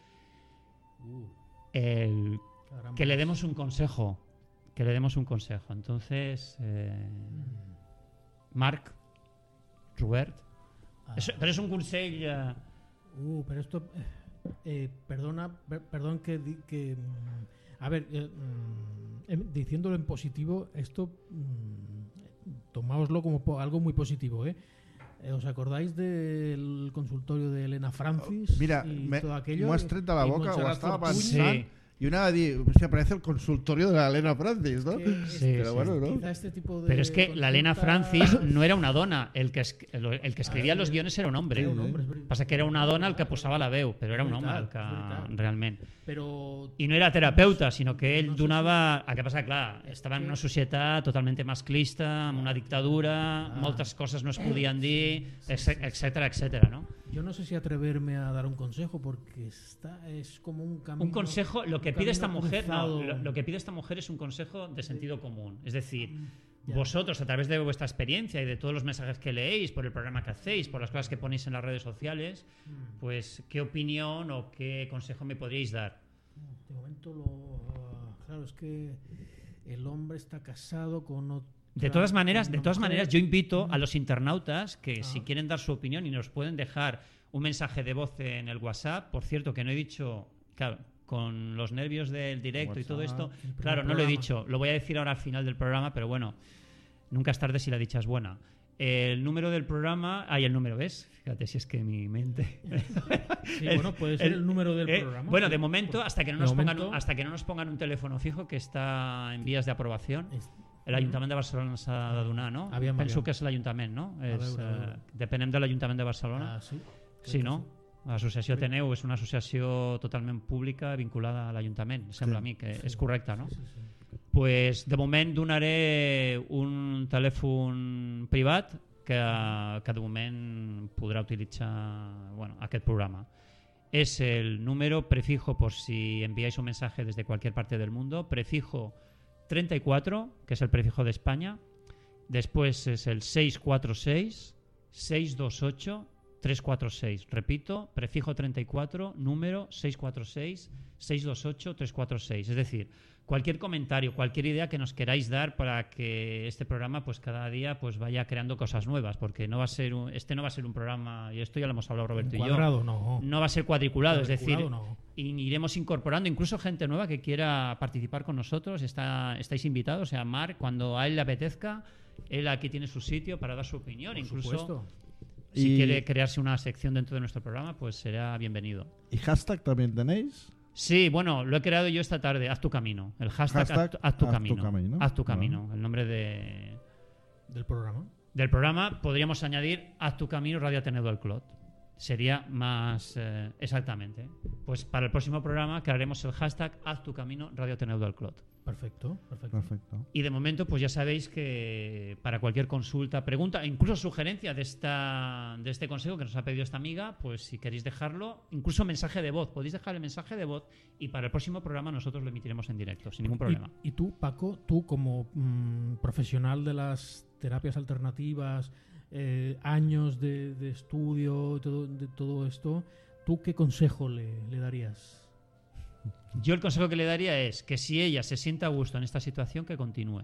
el, que le demos un consejo, que le demos un consejo. Entonces, eh, Marc, Robert, Ah. és, però és un consell... Eh, Uh, pero esto, eh, eh, perdona, per- perdón que, que mm, a ver, eh, mm, em, diciéndolo en positivo, esto mm, tomáoslo como algo muy positivo, ¿eh? Eh, ¿Os acordáis del consultorio de Elena Francis? Mira, y me, todo aquello? m'ho has tret de la boca, ho estava pensant, Sí. Va dir, hòstia, parece el consultorio de la Elena Francis, ¿no? Sí, Pero sí. bueno, ¿no? Este tipo de pero es que la Elena Francis no era una dona, el que, es- el, el que escribia los guiones era un hombre. Era un hombre, veritat. Passa que era una dona el que posava la veu, però era un home el que és veritat. realment... Pero I no era terapeuta, sinó que ell donava... El que passa, clar, estava en una societat totalment masclista, amb una dictadura, Ah. moltes coses no es podien dir, etc etc, no? Yo no sé si atreverme a dar un consejo porque está, es como un camino. Un consejo, lo que pide esta mujer, no, lo, lo que pide esta mujer es un consejo de sentido común. Es decir, Ya. vosotros a través de vuestra experiencia y de todos los mensajes que leéis, por el programa que hacéis, por las cosas que ponéis en las redes sociales, Mm. pues qué opinión o qué consejo me podríais dar. De momento lo. ah, claro, es que el hombre está casado con otra. De todas maneras, de todas maneras, yo invito a los internautas que Ah. si quieren dar su opinión y nos pueden dejar un mensaje de voz en el WhatsApp, por cierto, que no he dicho, claro, con los nervios del directo y todo esto, el claro, no lo he dicho, lo voy a decir ahora al final del programa, pero bueno, nunca es tarde si la dicha es buena. El número del programa, hay el número, ¿ves? Fíjate si es que mi mente. Sí, bueno, puede ser el, número del eh, programa. Bueno, de momento, hasta que no nos pongan, momento- un- hasta que no nos pongan un teléfono fijo que está en vías de aprobación. Es- El Ajuntament de Barcelona s'ha de donar, no? Aviam, Penso aviam. que és l'Ajuntament, no? És, veure, a veure. eh, depenem de l'Ajuntament de Barcelona. Ah, sí. sí, crec no? L'associació Ateneu és una associació totalment pública vinculada a l'Ajuntament, sembla a mi que és correcta, no? Sí, sí, sí. pues, de moment donaré un telèfon privat que, que de moment podrà utilitzar bueno, aquest programa. Es el número prefijo por si enviáis un mensaje desde cualquier parte del mundo, prefijo 34, que es el prefijo de España, después es el 646 628 346. Repito, prefijo 34, número 646 628 346. Es decir, cualquier comentario, cualquier idea que nos queráis dar para que este programa pues cada día pues vaya creando cosas nuevas, porque no va a ser un- este no va a ser un programa, y esto ya lo hemos hablado Roberto y yo. Cuadrado, no. No va a ser cuadriculado, es decir, no. y iremos incorporando incluso gente nueva que quiera participar con nosotros. Está, estáis invitados, o sea, Marc, cuando a él le apetezca, él aquí tiene su sitio para dar su opinión. Por incluso supuesto. si Y- quiere crearse una sección dentro de nuestro programa, pues será bienvenido. ¿Y hashtag también tenéis? Sí, bueno, lo he creado yo esta tarde. Haz tu camino. El hashtag, Hashtag haz, tu- haz tu haz tu camino. Haz tu camino. El nombre de, Del programa. del programa podríamos añadir Haz tu camino Radio Ateneo del Clot. Sería más eh, exactamente. Pues para el próximo programa crearemos el hashtag Haz tu camino Radio Ateneo del Clot. Perfecto, perfecto. Perfecto. Y de momento, pues ya sabéis que para cualquier consulta, pregunta, incluso sugerencia de, esta, de este consejo que nos ha pedido esta amiga, pues si queréis dejarlo, incluso mensaje de voz, podéis dejar el mensaje de voz y para el próximo programa nosotros lo emitiremos en directo, sin ningún problema. Y, y tú, Paco, tú como mm, profesional de las terapias alternativas, eh, años de, de estudio, todo, de todo esto, ¿tú qué consejo le, le darías? Yo el consejo que le daría es que si ella se siente a gusto en esta situación, que continúe.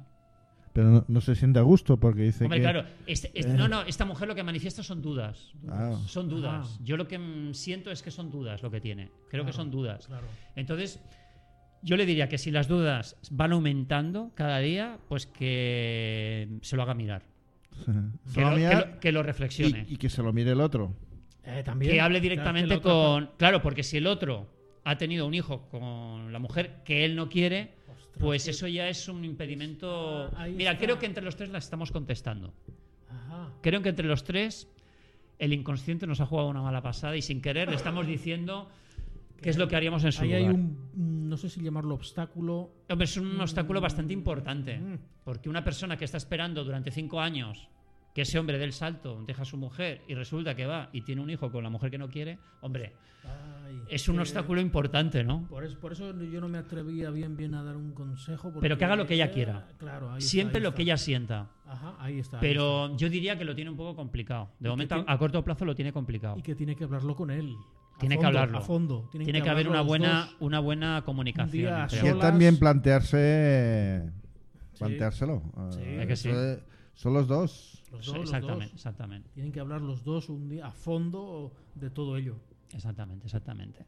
Pero no, no se siente a gusto porque dice Hombre, que... claro, este- este- no, no, esta mujer lo que manifiesta son dudas. Ah. Son dudas. Ah. Yo lo que mm, siento es que son dudas lo que tiene. Creo que son dudas. Claro. Entonces, yo le diría que si las dudas van aumentando cada día, pues que se lo haga mirar. Se Que lo que mira lo- que lo reflexione. y, y que se lo mire el otro. Eh, también. que hable directamente con... Claro, porque si el otro ha tenido un hijo con la mujer que él no quiere, Ostras, pues eso ya es un impedimento... Mira, está. creo que entre los tres la estamos contestando. Ajá. Creo que entre los tres el inconsciente nos ha jugado una mala pasada y sin querer le estamos diciendo qué es lo que haríamos en su Ahí hay lugar. un, mm, no sé si llamarlo obstáculo. Hombre, es un obstáculo bastante importante. Mm. Porque una persona que está esperando durante cinco años que ese hombre dé el salto, deja a su mujer y resulta que va y tiene un hijo con la mujer que no quiere, hombre, Ay, es un que- obstáculo importante, ¿no? Por eso, por eso yo no me atrevía bien bien a dar un consejo. Pero que haga lo que ella quiera. Claro, ahí está, Siempre ahí lo está. que ella sienta. Ajá, ahí está. ahí Pero yo diría que lo tiene un poco complicado. De que momento, tiene- a corto plazo lo tiene complicado. Y que tiene que hablarlo con él. Tiene que hablarlo. A fondo. Tiene que haber una buena, dos. una buena comunicación. Y también plantearse... Sí. Planteárselo. Sí. Eh, ¿Es que sí? Son los dos. Los dos, los exactamente, dos. exactamente, Tienen que hablar los dos un día a fondo de todo ello. exactamente, exactamente.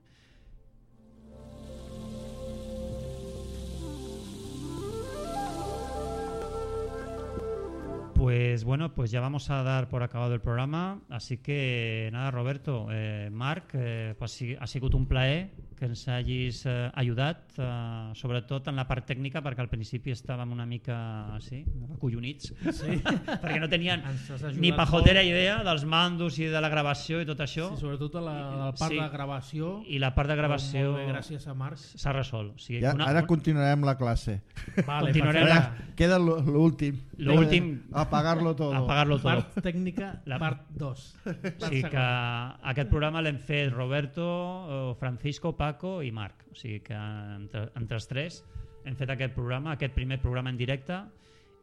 Pues bueno, pues ya vamos a dar por acabado el programa, así que nada, Roberto, eh, Marc, eh, pues sí, ha sigut un plaer que ens hagis eh, ajudat, eh, sobretot en la part tècnica, perquè al principi estàvem una mica sí, acollonits, Sí. perquè no tenien ni pajotera molt. idea dels mandos i de la gravació i tot això. Sí, sobretot a la, la part Sí. de gravació. I la part de gravació Molt bé, gràcies a Marc. s'ha resolt. O sigui, Ja, una, ara continuarem la classe. Vale, Continuarem. Ara queda lo- l'últim. L'últim. Apagar-lo todo. apagar-lo tot. Part tècnica, La- part 2. O sigui que aquest programa l'hem fet Roberto, Francisco, Paco i Marc. O sigui que entre, entre els tres hem fet aquest programa, aquest primer programa en directe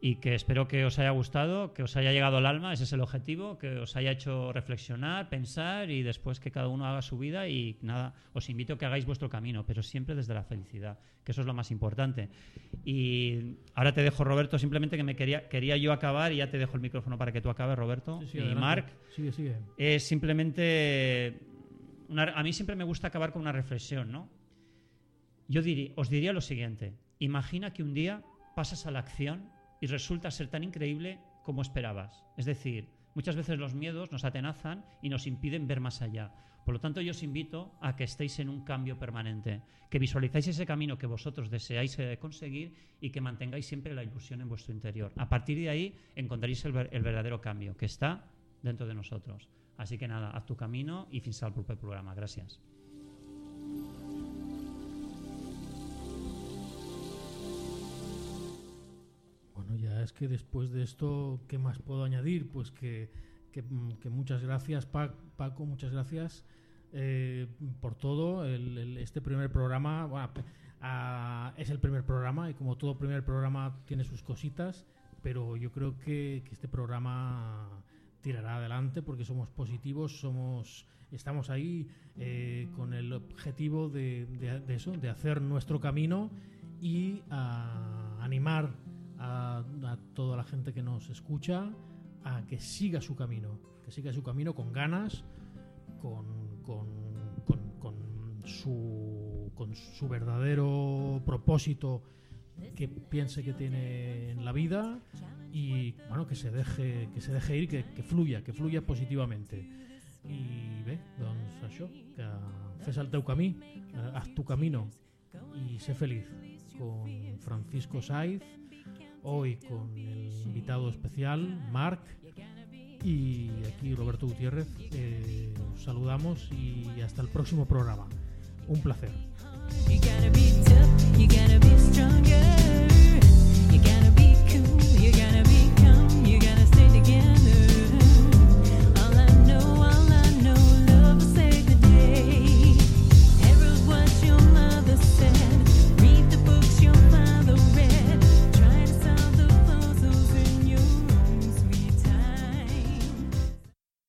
y que espero que os haya gustado, que os haya llegado al alma, ese es el objetivo, que os haya hecho reflexionar, pensar y después que cada uno haga su vida y nada, os invito a que hagáis vuestro camino, pero siempre desde la felicidad, que eso es lo más importante. Y ahora te dejo, Roberto, simplemente que me quería, quería yo acabar y ya te dejo el micrófono para que tú acabes, Roberto. Sí, sí, y adelante. Marc, Sigue, sigue. es simplemente... una- a mí siempre me gusta acabar con una reflexión, ¿no? Yo diría, os diría lo siguiente. Imagina que un día pasas a la acción y resulta ser tan increíble como esperabas. Es decir, muchas veces los miedos nos atenazan y nos impiden ver más allá. Por lo tanto, yo os invito a que estéis en un cambio permanente, que visualizáis ese camino que vosotros deseáis eh, conseguir y que mantengáis siempre la ilusión en vuestro interior. A partir de ahí encontraréis el, ver- el verdadero cambio que está dentro de nosotros. Así que nada, haz tu camino y fins al proper programa. Gracias. Es que después de esto, ¿qué más puedo añadir? Pues que, que, mm, muchas gracias, Pa- Paco, muchas gracias eh, por todo. Este primer programa es el primer programa y como todo primer programa tiene sus cositas, pero yo creo que, este programa tirará adelante porque somos positivos, somos estamos ahí eh, con el objetivo de, eso, de hacer nuestro camino y animar a, a toda la gente que nos escucha a que siga su camino, que siga su camino con ganas, con, con, con- con su, con su verdadero propósito que piense que tiene en la vida y bueno que se deje que se deje ir que, que fluya que fluya positivamente. I bé, doncs això que fes el teu camí eh, haz tu camino y sé feliz. Con Francisco Saiz hoy con el invitado especial, Marc, y aquí Roberto Gutiérrez. Eh, saludamos y hasta el próximo programa. Un placer.